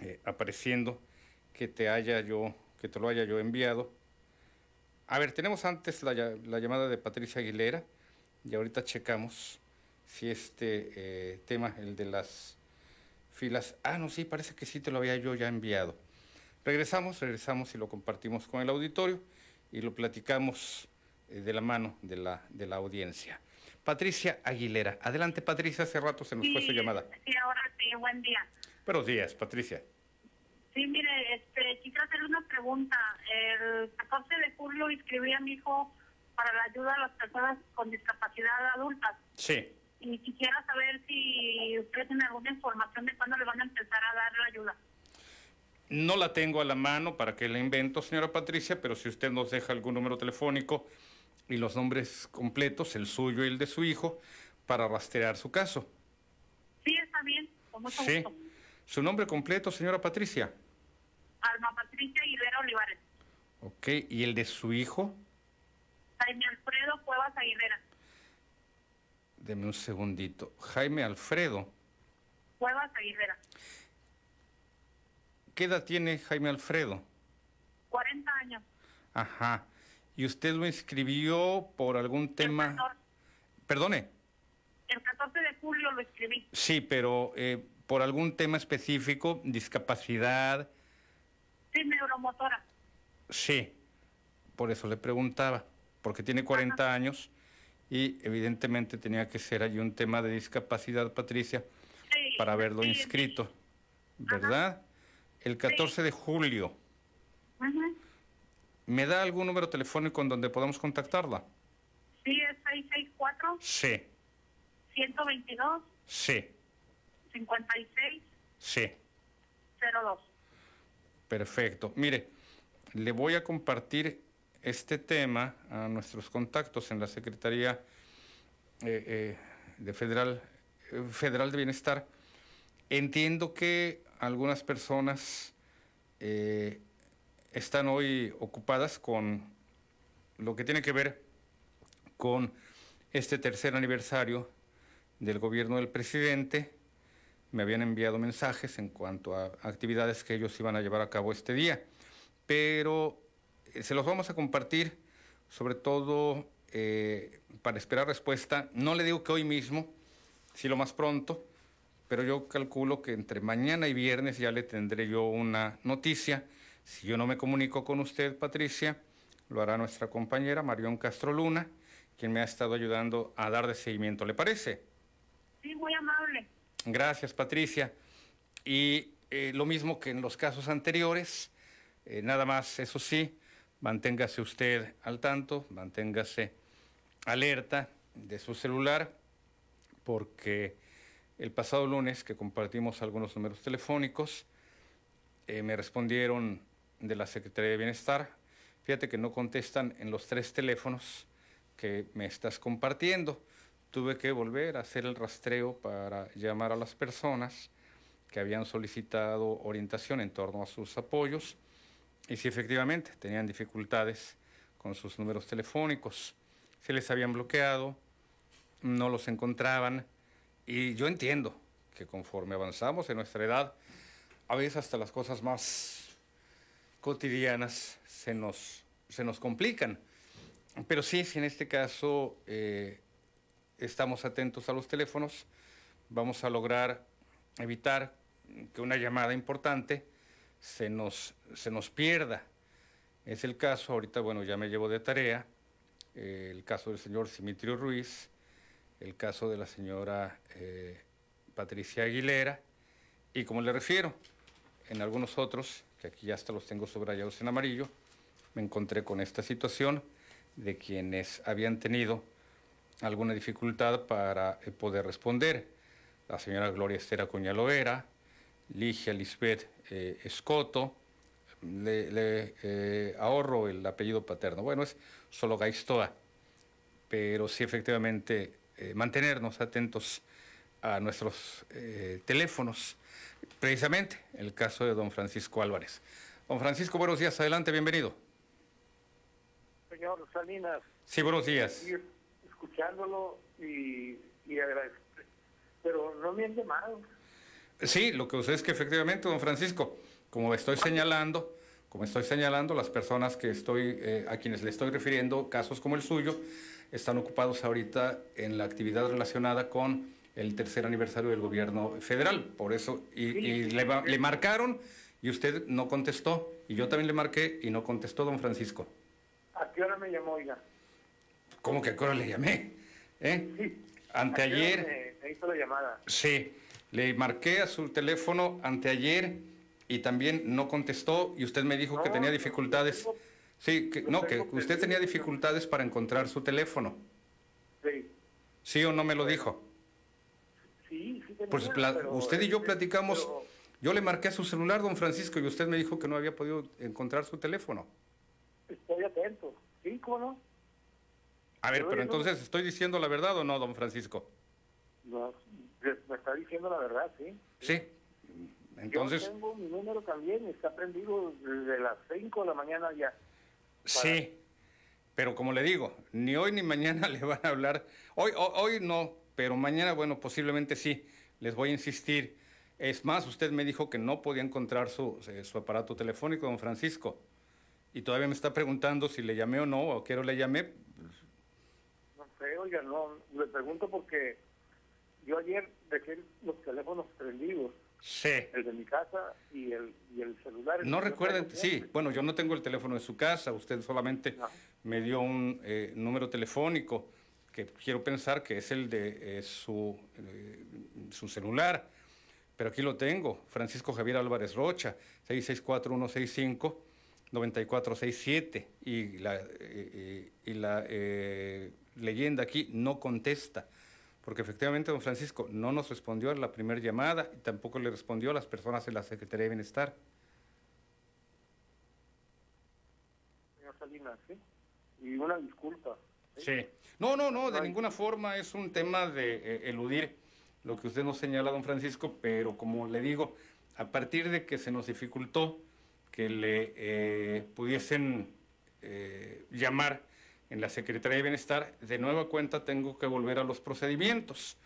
eh, apareciendo que te haya yo, que te lo haya yo enviado. A ver, tenemos antes la, la llamada de Patricia Aguilera y ahorita checamos si este eh, tema, el de las filas, ah, no, sí, parece que sí te lo había yo ya enviado. Regresamos, regresamos y lo compartimos con el auditorio y lo platicamos eh, de la mano de la, de la audiencia. Patricia Aguilera. Adelante, Patricia, hace rato se nos fue su llamada. Sí, ahora sí, buen día. Buenos días, Patricia. Sí, mire, este, quisiera hacerle una pregunta. El 14 de julio inscribí a mi hijo para la ayuda a las personas con discapacidad adultas. Sí. Y quisiera saber si usted tiene alguna información de cuándo le van a empezar a dar la ayuda. No la tengo a la mano para que la invento, señora Patricia, pero si usted nos deja algún número telefónico y los nombres completos, el suyo y el de su hijo, para rastrear su caso. Sí, está bien, con mucho sí. gusto. ¿Su nombre completo, señora Patricia? Alma Patricia Aguilera Olivares. Ok, ¿y el de su hijo? Jaime Alfredo Cuevas Aguilera. Deme un segundito. Jaime Alfredo. Cuevas Aguilera. ¿Qué edad tiene Jaime Alfredo? 40 años. Ajá. ¿Y usted lo inscribió por algún tema? El 14, Perdone. el 14 de julio lo escribí. Sí, pero eh, por algún tema específico, discapacidad. Sí, neuromotora. Sí, por eso le preguntaba, porque tiene 40 años y evidentemente tenía que ser allí un tema de discapacidad, Patricia, Sí, para haberlo sí, inscrito, ¿verdad? El 14 de julio. ¿Me da algún número telefónico en donde podamos contactarla? Sí, es 664 Sí, 122 sí, 56 sí. 02. Perfecto. Mire, le voy a compartir este tema a nuestros contactos en la Secretaría eh, eh, de Federal, eh, Federal de Bienestar. Entiendo que algunas personas están hoy ocupadas con lo que tiene que ver con este tercer aniversario del gobierno del presidente. Me habían enviado mensajes en cuanto a actividades que ellos iban a llevar a cabo este día, pero eh, se los vamos a compartir, sobre todo eh, para esperar respuesta. No le digo que hoy mismo, sí lo más pronto, pero yo calculo que entre mañana y viernes ya le tendré yo una noticia. Si yo no me comunico con usted, Patricia, lo hará nuestra compañera Marión Castro Luna, quien me ha estado ayudando a dar de seguimiento. ¿Le parece? Sí, muy amable. Gracias, Patricia. Y eh, lo mismo que en los casos anteriores, eh, nada más, eso sí, manténgase usted al tanto, manténgase alerta de su celular, porque el pasado lunes que compartimos algunos números telefónicos, eh, me respondieron de la Secretaría de Bienestar. Fíjate que no contestan en los tres teléfonos que me estás compartiendo. Tuve que volver a hacer el rastreo para llamar a las personas que habían solicitado orientación en torno a sus apoyos. Y si efectivamente tenían dificultades con sus números telefónicos, se les habían bloqueado, no los encontraban. Y yo entiendo que conforme avanzamos en nuestra edad, a veces hasta las cosas más cotidianas se nos, se nos complican. Pero sí, si en este caso eh, estamos atentos a los teléfonos, vamos a lograr evitar que una llamada importante se nos, se nos pierda. Es el caso, ahorita, bueno, ya me llevo de tarea, el caso del señor Simitrio Ruiz, el caso de la señora eh, Patricia Aguilera, y como le refiero, en algunos otros, que aquí ya hasta los tengo subrayados en amarillo, me encontré con esta situación de quienes habían tenido alguna dificultad para eh, poder responder. La señora Gloria Estera Cuñalovera, Ligia Lisbeth eh, Escoto, le, eh, ahorro el apellido paterno. Bueno, es solo Gaistoa, pero sí efectivamente mantenernos atentos a nuestros teléfonos. Precisamente el caso de don Francisco Álvarez. Don Francisco, buenos días, adelante, bienvenido. Señor Salinas. Sí, buenos días. Escuchándolo y, y Pero no me han llamado. Sí, lo que usted es que efectivamente, don Francisco, como estoy señalando, como estoy señalando, las personas que estoy, eh, a quienes le estoy refiriendo, casos como el suyo, están ocupados ahorita en la actividad relacionada con el tercer aniversario del gobierno federal. Por eso, y, le, le, marcaron y usted no contestó. Y yo también le marqué y no contestó, don Francisco. ¿A qué hora me llamó, ya? ¿Cómo que a qué hora le llamé? ¿Eh? Anteayer. Me, hizo la llamada. Sí. Le marqué a su teléfono anteayer y también no contestó y usted me dijo que tenía dificultades. sí, que, no, que usted tenía dificultades para encontrar su teléfono. Sí. ¿Sí o no me lo dijo? Sí, sí Pues usted y yo platicamos. Yo le marqué a su celular, don Francisco, y usted me dijo que no había podido encontrar su teléfono. Estoy atento. ¿Sí? ¿Cómo no? A ver, pero entonces, ¿estoy diciendo la verdad o no, don Francisco? No, me está diciendo la verdad, sí. Sí. Entonces... Yo tengo mi número también, está prendido desde las 5 de la mañana ya. Sí, pero como le digo, ni hoy ni mañana le van a hablar. Hoy, hoy no, pero mañana, bueno, posiblemente sí. Les voy a insistir. Es más, usted me dijo que no podía encontrar su, eh, su aparato telefónico, don Francisco. Y todavía me está preguntando si le llamé o no, o quiero le llamé. Oiga, no. Le pregunto porque yo ayer dejé los teléfonos prendidos. Sí. El de mi casa y el, y el celular. No recuerden, sí, bueno, yo no tengo el teléfono de su casa, usted solamente me dio un eh, número telefónico que quiero pensar que es el de eh, su, su celular, pero aquí lo tengo, Francisco Javier Álvarez Rocha, 664165. 9467 y la, eh, eh, y la eh, leyenda aquí no contesta, porque efectivamente don Francisco no nos respondió a la primera llamada y tampoco le respondió a las personas en la Secretaría de Bienestar. Señor Salinas, ¿sí? Y una disculpa. Sí. No, no, no, de ninguna forma es un tema de eludir lo que usted nos señala, don Francisco, pero como le digo, a partir de que se nos dificultó que le eh, pudiesen eh, llamar en la Secretaría de Bienestar, de nueva cuenta tengo que volver a los procedimientos.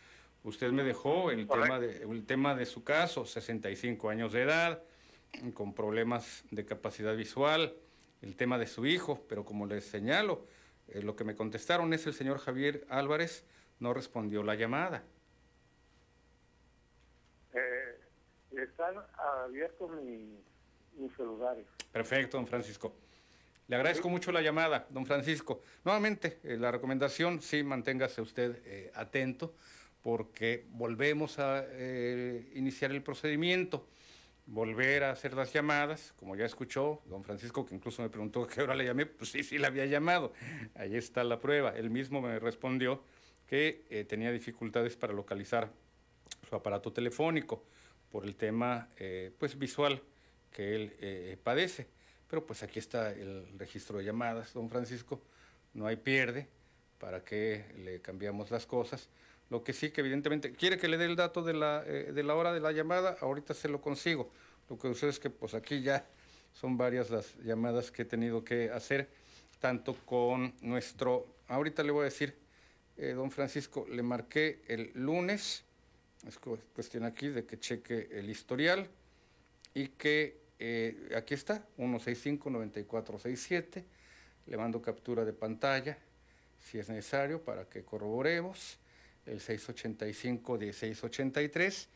Usted me dejó el tema, de, el tema de su caso, 65 años de edad, con problemas de capacidad visual, el tema de su hijo, pero como les señalo, eh, lo que me contestaron es el señor Javier Álvarez no respondió la llamada. están abiertos mi mis celulares. Perfecto, don Francisco. Le agradezco mucho la llamada, don Francisco. Nuevamente, eh, la recomendación, sí, manténgase usted eh, atento, porque volvemos a eh, iniciar el procedimiento, volver a hacer las llamadas, como ya escuchó don Francisco, que incluso me preguntó qué hora le llamé, pues sí, sí, le había llamado. Ahí está la prueba. Él mismo me respondió que tenía dificultades para localizar su aparato telefónico por el tema, pues, visual que él padece. Pero pues aquí está el registro de llamadas, don Francisco, no hay pierde, para que le cambiamos las cosas. Lo que sí que evidentemente, ¿quiere que le dé el dato de la, eh, de la hora de la llamada? Ahorita se lo consigo. Lo que sucede es que pues aquí ya son varias las llamadas que he tenido que hacer, tanto con nuestro, ahorita le voy a decir, eh, don Francisco, le marqué el lunes, es cuestión aquí de que cheque el historial, y que eh, aquí está, 165-9467, le mando captura de pantalla si es necesario para que corroboremos, el 685-1683,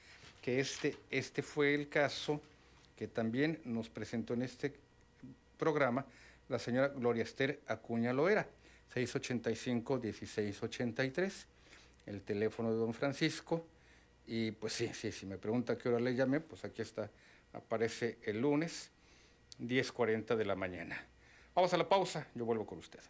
que este, este fue el caso que también nos presentó en este programa la señora Gloria Esther Acuña Loera, 685-1683, el teléfono de don Francisco. Y pues sí, sí, si me pregunta qué hora le llamé, pues aquí está, aparece el lunes, 10.40 de la mañana. Vamos a la pausa, yo vuelvo con usted.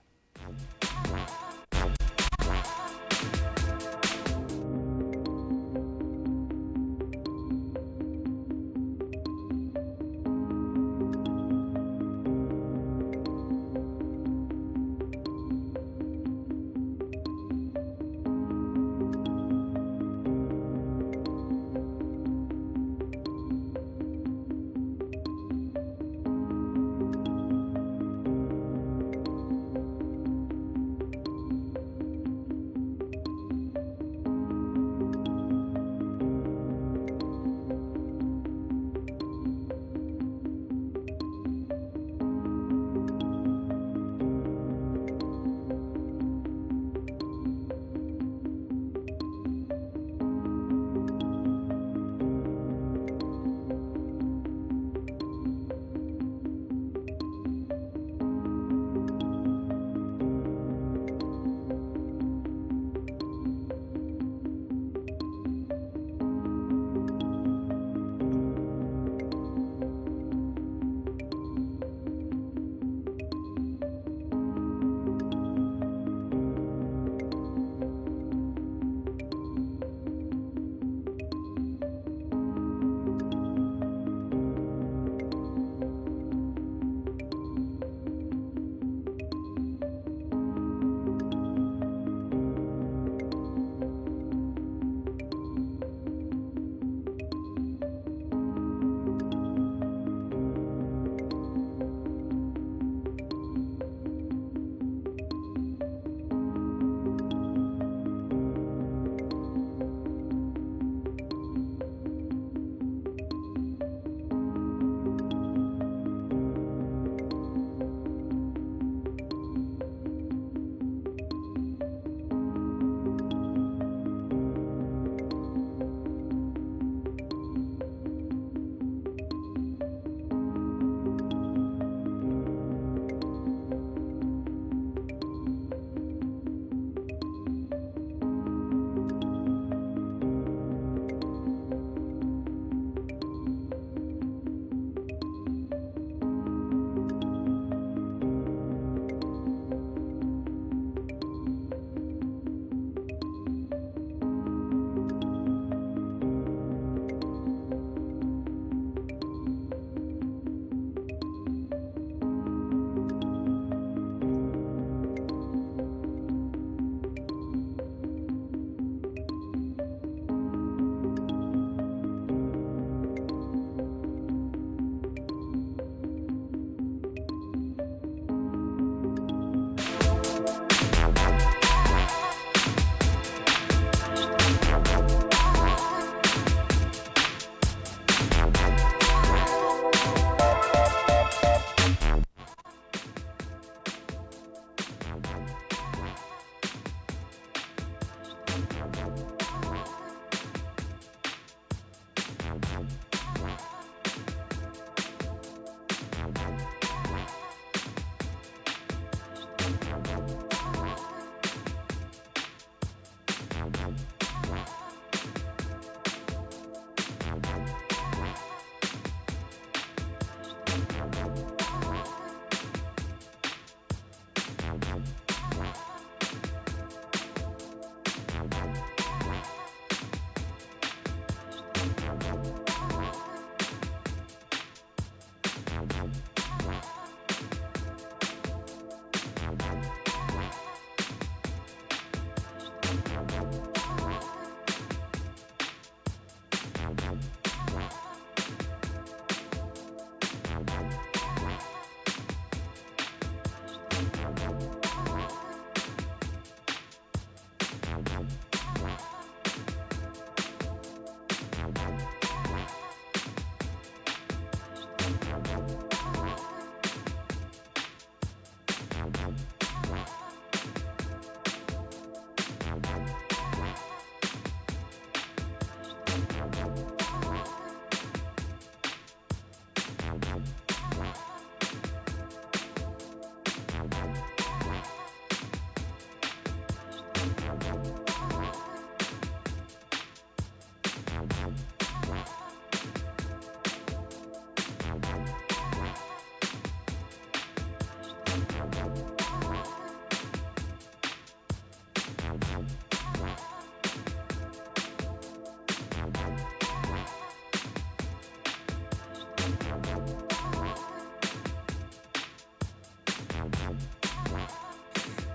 Thank you.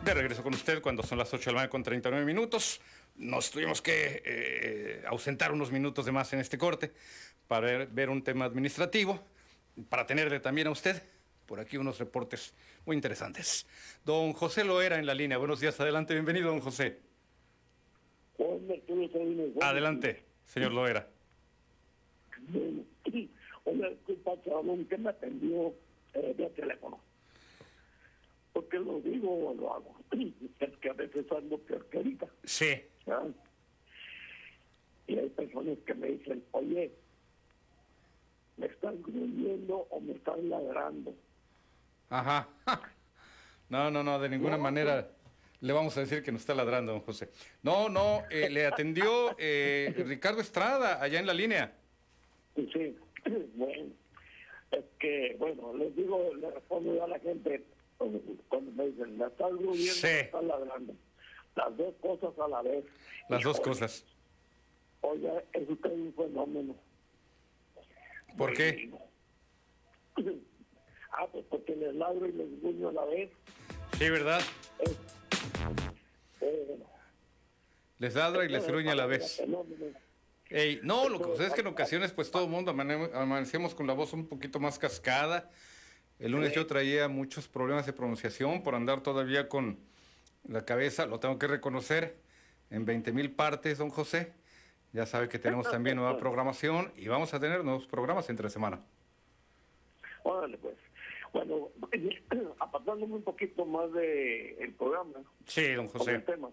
De regreso con usted cuando son las 8 de la mañana con 39 minutos. Nos tuvimos que eh, ausentar unos minutos de más en este corte para ver, ver un tema administrativo, para tenerle también a usted por aquí unos reportes muy interesantes. Don José Loera en la línea. Buenos días, adelante, bienvenido, don José. Adelante, señor Loera. Chaval, que me atendió eh, vía teléfono. Porque lo digo o lo hago. Es que a veces ando peor que ahorita. Sí. Y hay personas que me dicen, oye, ¿me están gruñendo o me están ladrando? Ajá. No, no, no, de ninguna manera le vamos a decir que nos está ladrando, don José. No, no, eh, le atendió eh, Ricardo Estrada allá en la línea. Sí, bueno, es que, bueno, les digo, le respondo yo a la gente cuando me dicen, ¿me estás gruñendo Sí. me estás ladrando? Las dos cosas a la vez. Las dos Híjole, cosas. Oiga, es usted un fenómeno. ¿Por qué? Ah, pues porque les ladro y les gruño a la vez. Sí, ¿verdad? Eh, Les ladra y les gruñe a la vez. Ey, no, lo que sucede es que en ocasiones pues todo el mundo amane- amanecemos con la voz un poquito más cascada. El lunes yo traía muchos problemas de pronunciación por andar todavía con la cabeza, lo tengo que reconocer, en 20 mil partes, don José. Ya sabe que tenemos también nueva programación y vamos a tener nuevos programas entre semana. Órale, pues. Bueno, apartándome un poquito más del el programa, Sí, don José. el tema.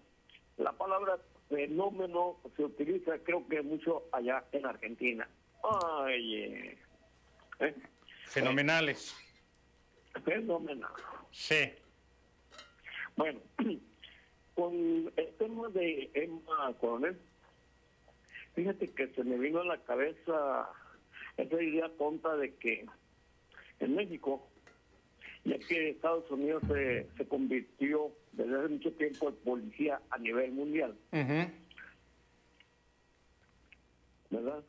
La palabra fenómeno se utiliza creo que mucho allá en Argentina. Ay, eh, ¿eh? Fenomenales. Fenómeno. Sí. Bueno, con el tema de Emma Coronel, fíjate que se me vino a la cabeza esa idea tonta de que en México, ya que Estados Unidos se, se convirtió desde hace mucho tiempo en policía a nivel mundial. ¿verdad?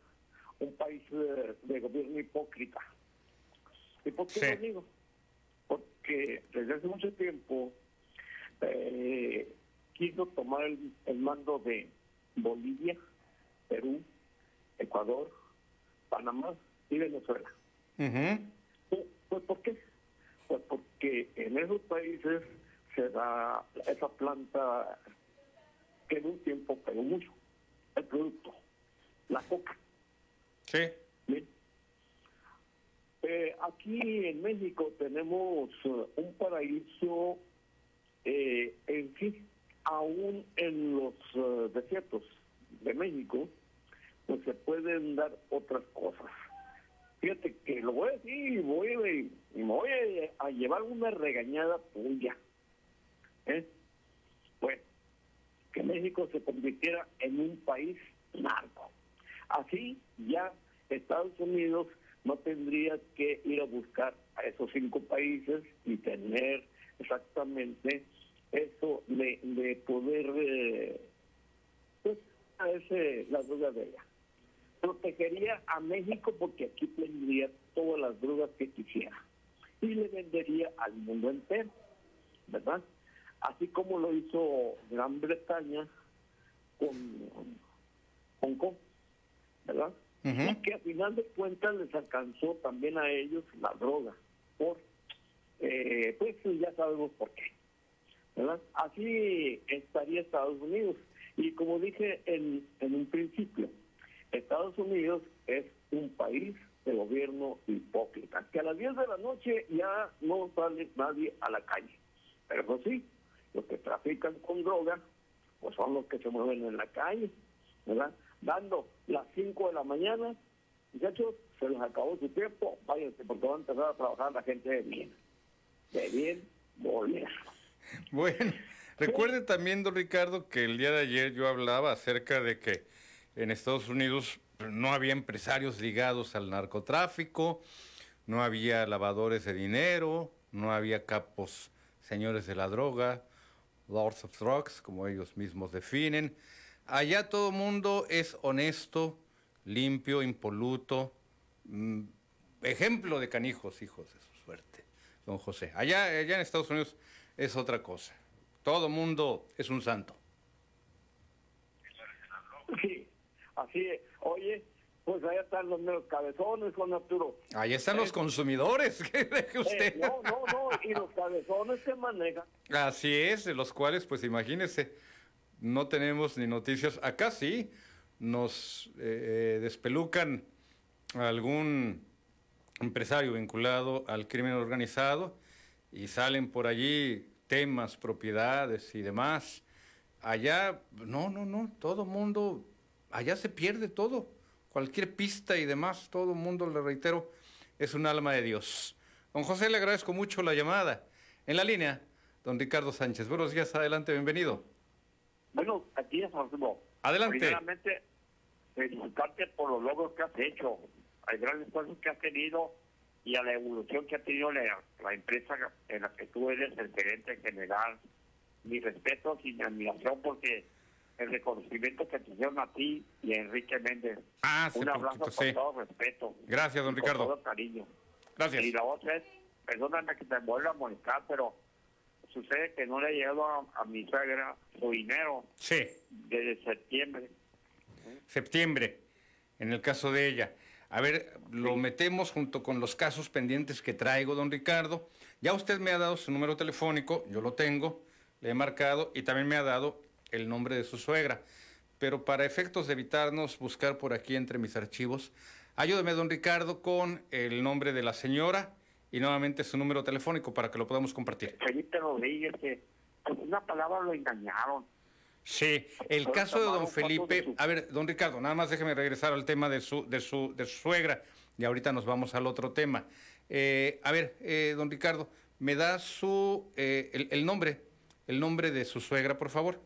Un país eh, de gobierno hipócrita. ¿Y por qué Sí. lo digo? Porque desde hace mucho tiempo eh, quiso tomar el, el mando de Bolivia, Perú, Ecuador, Panamá y Venezuela. Pues, pues, ¿por qué? Pues porque en esos países se da esa planta que en un tiempo pegó mucho, el producto, la coca. Sí. Eh, aquí en México tenemos eh, un paraíso eh, en sí, aún en los eh, desiertos de México, pues se pueden dar otras cosas. Fíjate que lo voy a decir y me voy a, llevar una regañada tuya. ¿eh? Bueno, que México se convirtiera en un país narco. Así ya Estados Unidos no tendría que ir a buscar a esos cinco países y tener exactamente eso de, de poder, eh, pues, a ese, la droga de ella. Protegería a México porque aquí tendría todas las drogas que quisiera y le vendería al mundo entero, ¿verdad? Así como lo hizo Gran Bretaña con Hong Kong, ¿verdad? Ujú. que a final de cuentas les alcanzó también a ellos la droga, por, eh, pues ya sabemos por qué, ¿verdad? Así estaría Estados Unidos. Y como dije en, en un principio, Estados Unidos es un país de gobierno hipócrita, que a las 10 de la noche ya no sale nadie a la calle. Pero eso sí, los que trafican con droga, pues son los que se mueven en la calle, ¿verdad? Dando las 5 de la mañana, muchachos, se les acabó su tiempo, váyanse porque van a empezar a trabajar la gente de bien. De bien, volver. Bueno, recuerde también, don Ricardo, que el día de ayer yo hablaba acerca de que en Estados Unidos no había empresarios ligados al narcotráfico, no había lavadores de dinero, no había capos señores de la droga, lords of drugs, como ellos mismos definen. Allá todo mundo es honesto, limpio, impoluto, mm, ejemplo de canijos, hijos de su suerte, don José. Allá, allá en Estados Unidos es otra cosa. todo mundo es un santo. Sí, así es. Oye, pues ahí están los meros cabezones, Juan Arturo. Ahí están los consumidores, que deje usted. Eh, no, no, no, y los cabezones que manejan. Así es, de los cuales, pues imagínese, no tenemos ni noticias. Acá sí, nos eh, eh, despelucan algún empresario vinculado al crimen organizado y salen por allí temas, propiedades y demás. Allá, no, no, no, todo mundo, allá se pierde todo. Cualquier pista y demás, todo mundo, le reitero, es un alma de Dios. Don José, le agradezco mucho la llamada. En la línea, don Ricardo Sánchez. Buenos días, adelante, bienvenido. Bueno, aquí es Arturo. Adelante. Primeramente, felicitarte por los logros que has hecho, al gran esfuerzo que has tenido y a la evolución que ha tenido la, la empresa en la que tú eres el gerente general. Mi respeto y mi admiración porque el reconocimiento que te hicieron a ti y a Enrique Méndez. Ah, Un abrazo poquito, con sí. todo respeto. Gracias, don Ricardo. Con todo cariño. Gracias. Y la otra es, perdóname que te vuelva a molestar, pero sucede que no le ha llegado a, a mi suegra su dinero Sí, desde septiembre. septiembre, en el caso de ella. A ver, lo metemos junto con los casos pendientes que traigo, don Ricardo. Ya usted me ha dado su número telefónico, yo lo tengo, le he marcado y también me ha dado el nombre de su suegra. Pero para efectos de evitarnos buscar por aquí entre mis archivos, ayúdeme, don Ricardo, con el nombre de la señora y nuevamente su número telefónico para que lo podamos compartir. Felipe Rodríguez, que pues una palabra lo engañaron. Sí, el caso de don Felipe, a ver, don Ricardo, nada más déjeme regresar al tema de su, de su, de su suegra y ahorita nos vamos al otro tema. Eh, a ver, eh, don Ricardo, ¿me da su, eh, el, el nombre, el nombre de su suegra, por favor?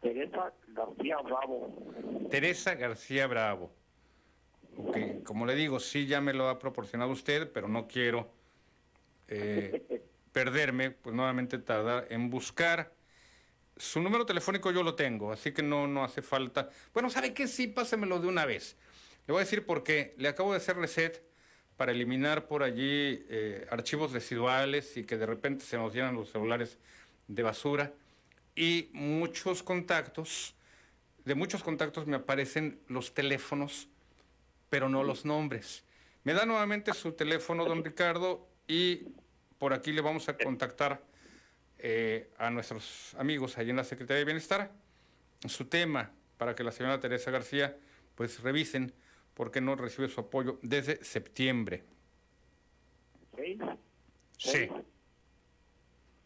Teresa García Bravo. Teresa García Bravo. Ok, como le digo, sí ya me lo ha proporcionado usted, pero no quiero eh, perderme, pues nuevamente tardar en buscar. Su número telefónico yo lo tengo, así que no, no hace falta. Bueno, ¿sabe qué? Sí, pásemelo de una vez. Le voy a decir por qué. Le acabo de hacer reset para eliminar por allí eh, archivos residuales y que de repente se nos llenan los celulares de basura. Y muchos contactos, de muchos contactos me aparecen los teléfonos, pero no los nombres. Me da nuevamente su teléfono, don Ricardo, y por aquí le vamos a contactar eh, a nuestros amigos allí en la Secretaría de Bienestar su tema para que la señora Teresa García pues revisen por qué no recibe su apoyo desde septiembre. Sí. Sí.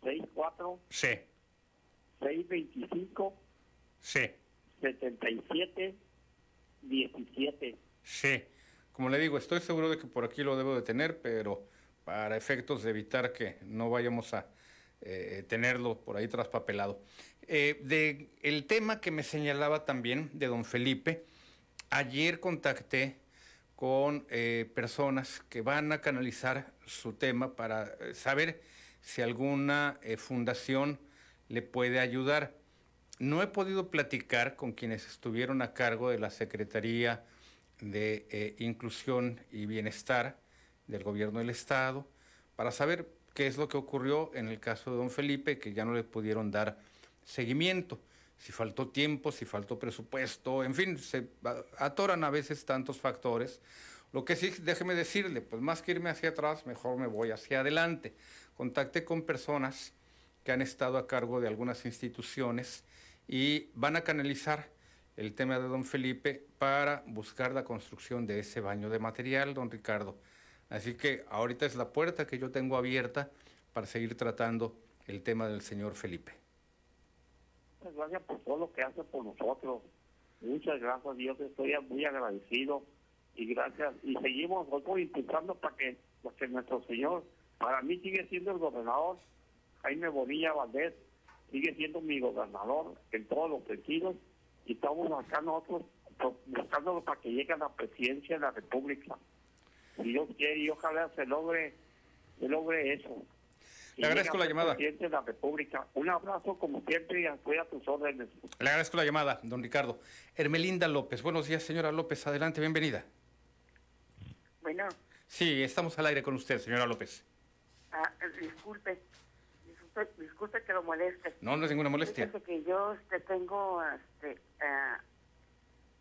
64. Sí. 625. Sí. 77. 17. Sí, Como le digo, estoy seguro de que por aquí lo debo de tener, pero para efectos de evitar que no vayamos a eh, tenerlo por ahí traspapelado. Eh, de el tema que me señalaba también de don Felipe, ayer contacté con eh, personas que van a canalizar su tema para eh, saber si alguna fundación le puede ayudar. No he podido platicar con quienes estuvieron a cargo de la Secretaría de eh, Inclusión y Bienestar del Gobierno del Estado para saber qué es lo que ocurrió en el caso de don Felipe, que ya no le pudieron dar seguimiento. Si faltó tiempo, si faltó presupuesto, en fin, se atoran a veces tantos factores. Lo que sí, déjeme decirle, pues más que irme hacia atrás, mejor me voy hacia adelante. Contacté con personas que han estado a cargo de algunas instituciones y van a canalizar el tema de don Felipe para buscar la construcción de ese baño de material, don Ricardo. Así que ahorita es la puerta que yo tengo abierta para seguir tratando el tema del señor Felipe. Muchas gracias por todo lo que hace por nosotros. Muchas gracias, Dios. Estoy muy agradecido. Y gracias. Y seguimos nosotros impulsando para que, para que nuestro Señor, para mí sigue siendo el gobernador, Jaime Bonilla Valdés, sigue siendo mi gobernador en todos los sentidos. Y estamos acá nosotros buscándolo para que llegue a la presidencia de la República. Si Dios quiere, y ojalá se logre, se logre eso. Le agradezco la llamada. Presidente de la República. Un abrazo como siempre y estoy a tus órdenes. Le agradezco la llamada, don Ricardo. Hermelinda López. Buenos días, señora López. Adelante, bienvenida. Bueno, Sí, estamos al aire con usted, señora López. ah, disculpe, disculpe, disculpe que lo moleste. No, no es ninguna molestia. Fíjese que yo este, tengo, este, ah,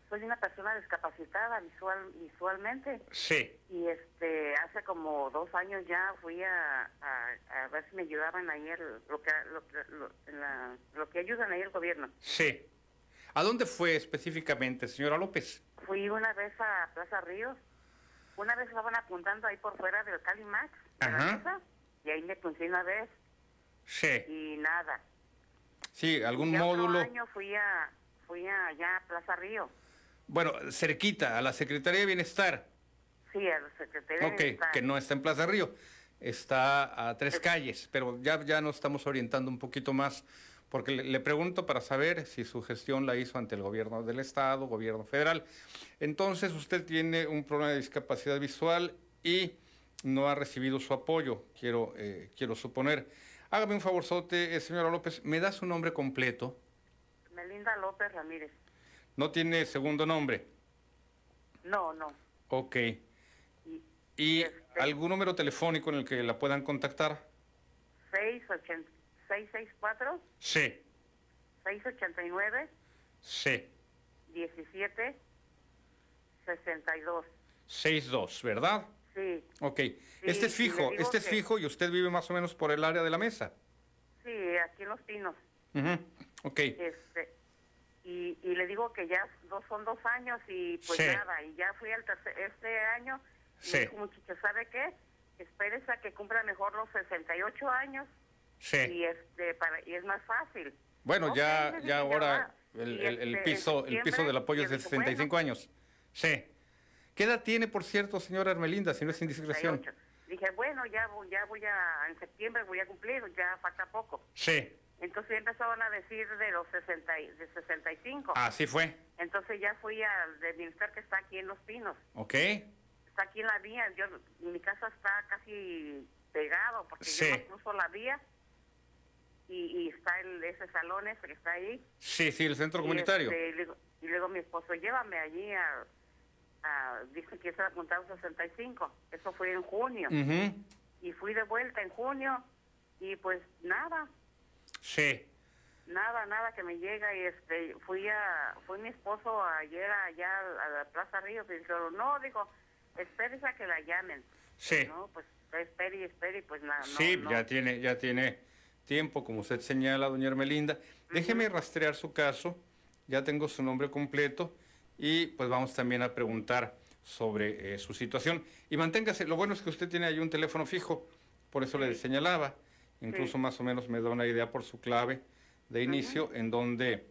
soy una persona discapacitada visual, visualmente. Sí. Y este, hace como dos años ya fui a, a, a ver si me ayudaban ahí el, lo, que, lo, lo- la- lo que ayudan ahí el gobierno. Sí. ¿A dónde fue específicamente, señora López? Fui una vez a Plaza Ríos, una vez estaban apuntando ahí por fuera del Calimax, Ajá. mesa, y ahí me punché una vez Sí. y nada. Sí, algún Y otro módulo. año fui a, fui a allá a Plaza Río, Bueno, cerquita, a la Secretaría de Bienestar. sí, a la Secretaría de Ok, Bienestar. que no está en Plaza Río. Está a tres calles, pero ya, ya nos estamos orientando un poquito más, porque le, le pregunto para saber si su gestión la hizo ante el gobierno del Estado, gobierno federal. Entonces, usted tiene un problema de discapacidad visual y no ha recibido su apoyo, quiero, eh, quiero suponer. Hágame un favorzote, eh, señora López, ¿me da su nombre completo? Melinda López Ramírez. No tiene segundo nombre. No, no. Ok. ¿Y algún número telefónico en el que la puedan contactar? 680 664 Sí, 689 sí. 17 62. 62, ¿verdad? Sí, Ok. este es fijo, este es fijo y usted vive más o menos por el área de la mesa. sí, aquí en Los Pinos. Ujú, Ok. Este, y, y le digo que ya dos, son dos años y pues Sí. nada, y ya fui al tercer, este año y Sí. me dijo muchacho, ¿sabe qué? Espérese a que cumpla mejor los 68 años Sí. y este para y es más fácil. Bueno, ya, ya ahora el, Y el- el este, piso, el piso del apoyo es de yo dije, 65 años. Sí. ¿Qué edad tiene, por cierto, señora Hermelinda, si no es indiscreción? 68. Dije, bueno, ya voy, ya voy a, en septiembre voy a cumplir, ya falta poco. Sí. Entonces ya empezaron a decir de los 60, y- de 65. Así fue. Entonces ya fui al del que está aquí en Los Pinos. Ok. Está aquí en la vía. Yo, mi casa está casi pegado porque Sí. yo no cruzo la vía. Y, y está el, ese salón ese que está ahí. Sí, sí, el centro Y, comunitario. este, y luego, y luego mi esposo, llévame allí a... a dice que se apuntado 65. Eso fue en junio. Ujú, Y fui de vuelta en junio y pues nada, Sí. nada, nada que me llega y este fui a fui mi esposo ayer allá a la Plaza Río y dijo, no, digo, espérese a que la llamen. Sí. No, pues espere y espere y pues nada, Sí, no. ya tiene, ya tiene tiempo, como usted señala, doña Hermelinda. Déjeme rastrear su caso, ya tengo su nombre completo y pues vamos también a preguntar sobre eh, su situación. Y manténgase, lo bueno es que usted tiene ahí un teléfono fijo, por eso le señalaba, incluso Sí. más o menos me da una idea por su clave de inicio en donde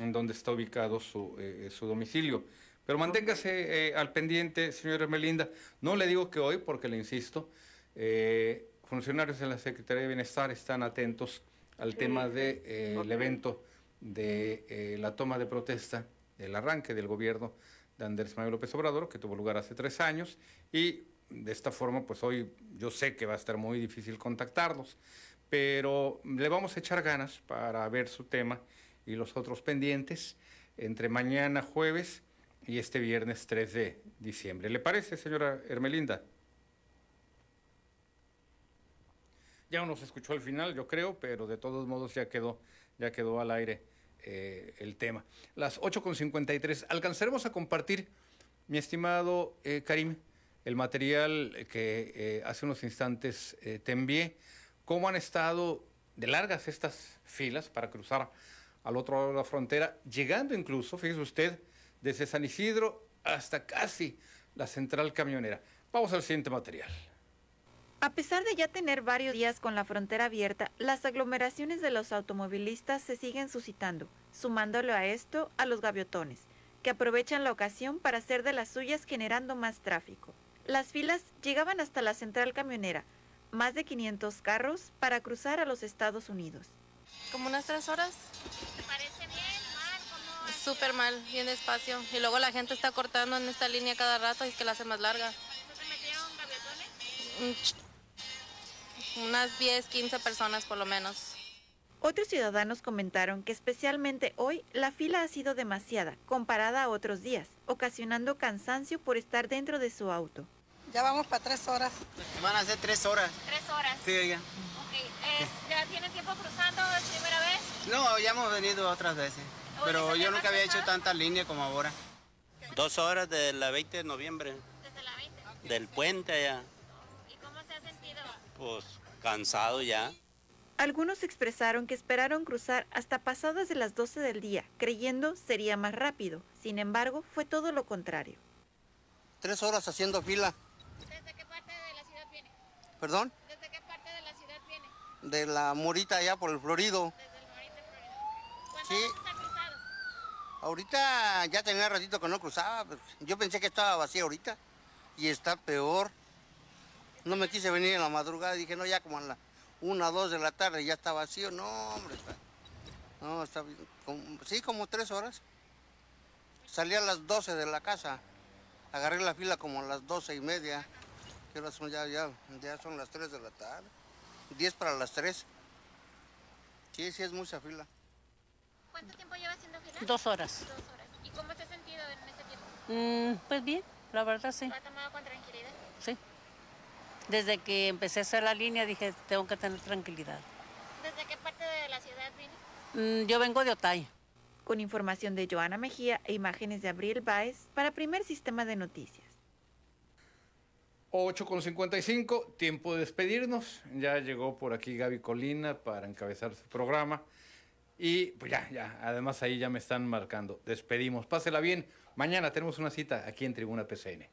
en donde está ubicado su, eh, su domicilio. Pero manténgase eh, al pendiente, señora Hermelinda. No le digo que hoy, porque le insisto, eh, funcionarios de la Secretaría de Bienestar están atentos al Sí, tema del evento de la toma de protesta, del arranque del gobierno de Andrés Manuel López Obrador, que tuvo lugar hace tres años, y de esta forma, pues hoy yo sé que va a estar muy difícil contactarlos, pero le vamos a echar ganas para ver su tema y los otros pendientes entre mañana jueves y este viernes 3 de diciembre. ¿Le parece, señora Hermelinda? Ya no nos escuchó al final, yo creo, pero de todos modos ya quedó, ya quedó al aire eh, el tema. Las 8.53. Alcanzaremos a compartir, mi estimado eh, Karim, el material que eh, hace unos instantes te envié. ¿Cómo han estado de largas estas filas para cruzar al otro lado de la frontera, llegando incluso, fíjese usted, desde San Isidro hasta casi la central camionera? Vamos al siguiente material. A pesar de ya tener varios días con la frontera abierta, las aglomeraciones de los automovilistas se siguen suscitando, sumándolo a esto a los gaviotones, que aprovechan la ocasión para hacer de las suyas generando más tráfico. Las filas llegaban hasta la central camionera, más de 500 carros para cruzar a los Estados Unidos. Como unas tres horas. ¿Te parece bien, mal? ¿Cómo Súper mal, bien despacio. Y luego la gente está cortando en esta línea cada rato y es que la hace más larga. ¿Se metieron gaviatones? Unas 10, 15 personas por lo menos. Otros ciudadanos comentaron que especialmente hoy la fila ha sido demasiada comparada a otros días, ocasionando cansancio por estar dentro de su auto. Ya vamos para tres horas. Van a ser tres horas. Tres horas. Sí, oiga. Ok. es- ¿Ya tiene tiempo cruzando? ¿Es primera vez? No, ya hemos venido otras veces, pero ¿se yo nunca había hecho tanta línea como ahora. Dos horas de la 20 de noviembre. Del puente allá. ¿Y cómo se ha sentido? Pues cansado ya. Algunos expresaron que esperaron cruzar hasta pasadas de las 12 del día, creyendo sería más rápido. Sin embargo, fue todo lo contrario. Tres horas haciendo fila. ¿Desde qué parte de la ciudad viene? ¿Perdón? ¿Desde qué parte de la ciudad viene? De la Morita allá por el Florido. ¿Cuántas Sí. veces ha cruzado? Ahorita ya tenía ratito que no cruzaba. pues, Yo pensé que estaba vacía ahorita. Y está peor. No me quise venir en la madrugada. Dije, no, ya como a la una, dos de la tarde ya está vacío. No, hombre. está- No, está bien. Como- sí, como tres horas. Salí a las 12 de la casa. Agarré la fila como a las doce y media. ¿Qué horas son ya? Ya, ya son las 3 de la tarde. 10 para las 3. Sí, sí, es mucha fila. ¿Cuánto tiempo lleva haciendo fila? Dos horas. Dos horas. ¿Y cómo se ha sentido en este tiempo? Mm, pues bien, la verdad sí. ¿Lo ha tomado con tranquilidad? Sí. Desde que empecé a hacer la línea dije, tengo que tener tranquilidad. ¿Desde qué parte de la ciudad viene? Mm, yo vengo de Otay. Con información de Joana Mejía e imágenes de Abril Baez para Primer Sistema de Noticias. 8 con 55, tiempo de despedirnos. Ya llegó por aquí Gaby Colina para encabezar su programa. Y pues ya, ya, además ahí ya me están marcando. Despedimos. Pásela bien. Mañana tenemos una cita aquí en Tribuna PCN.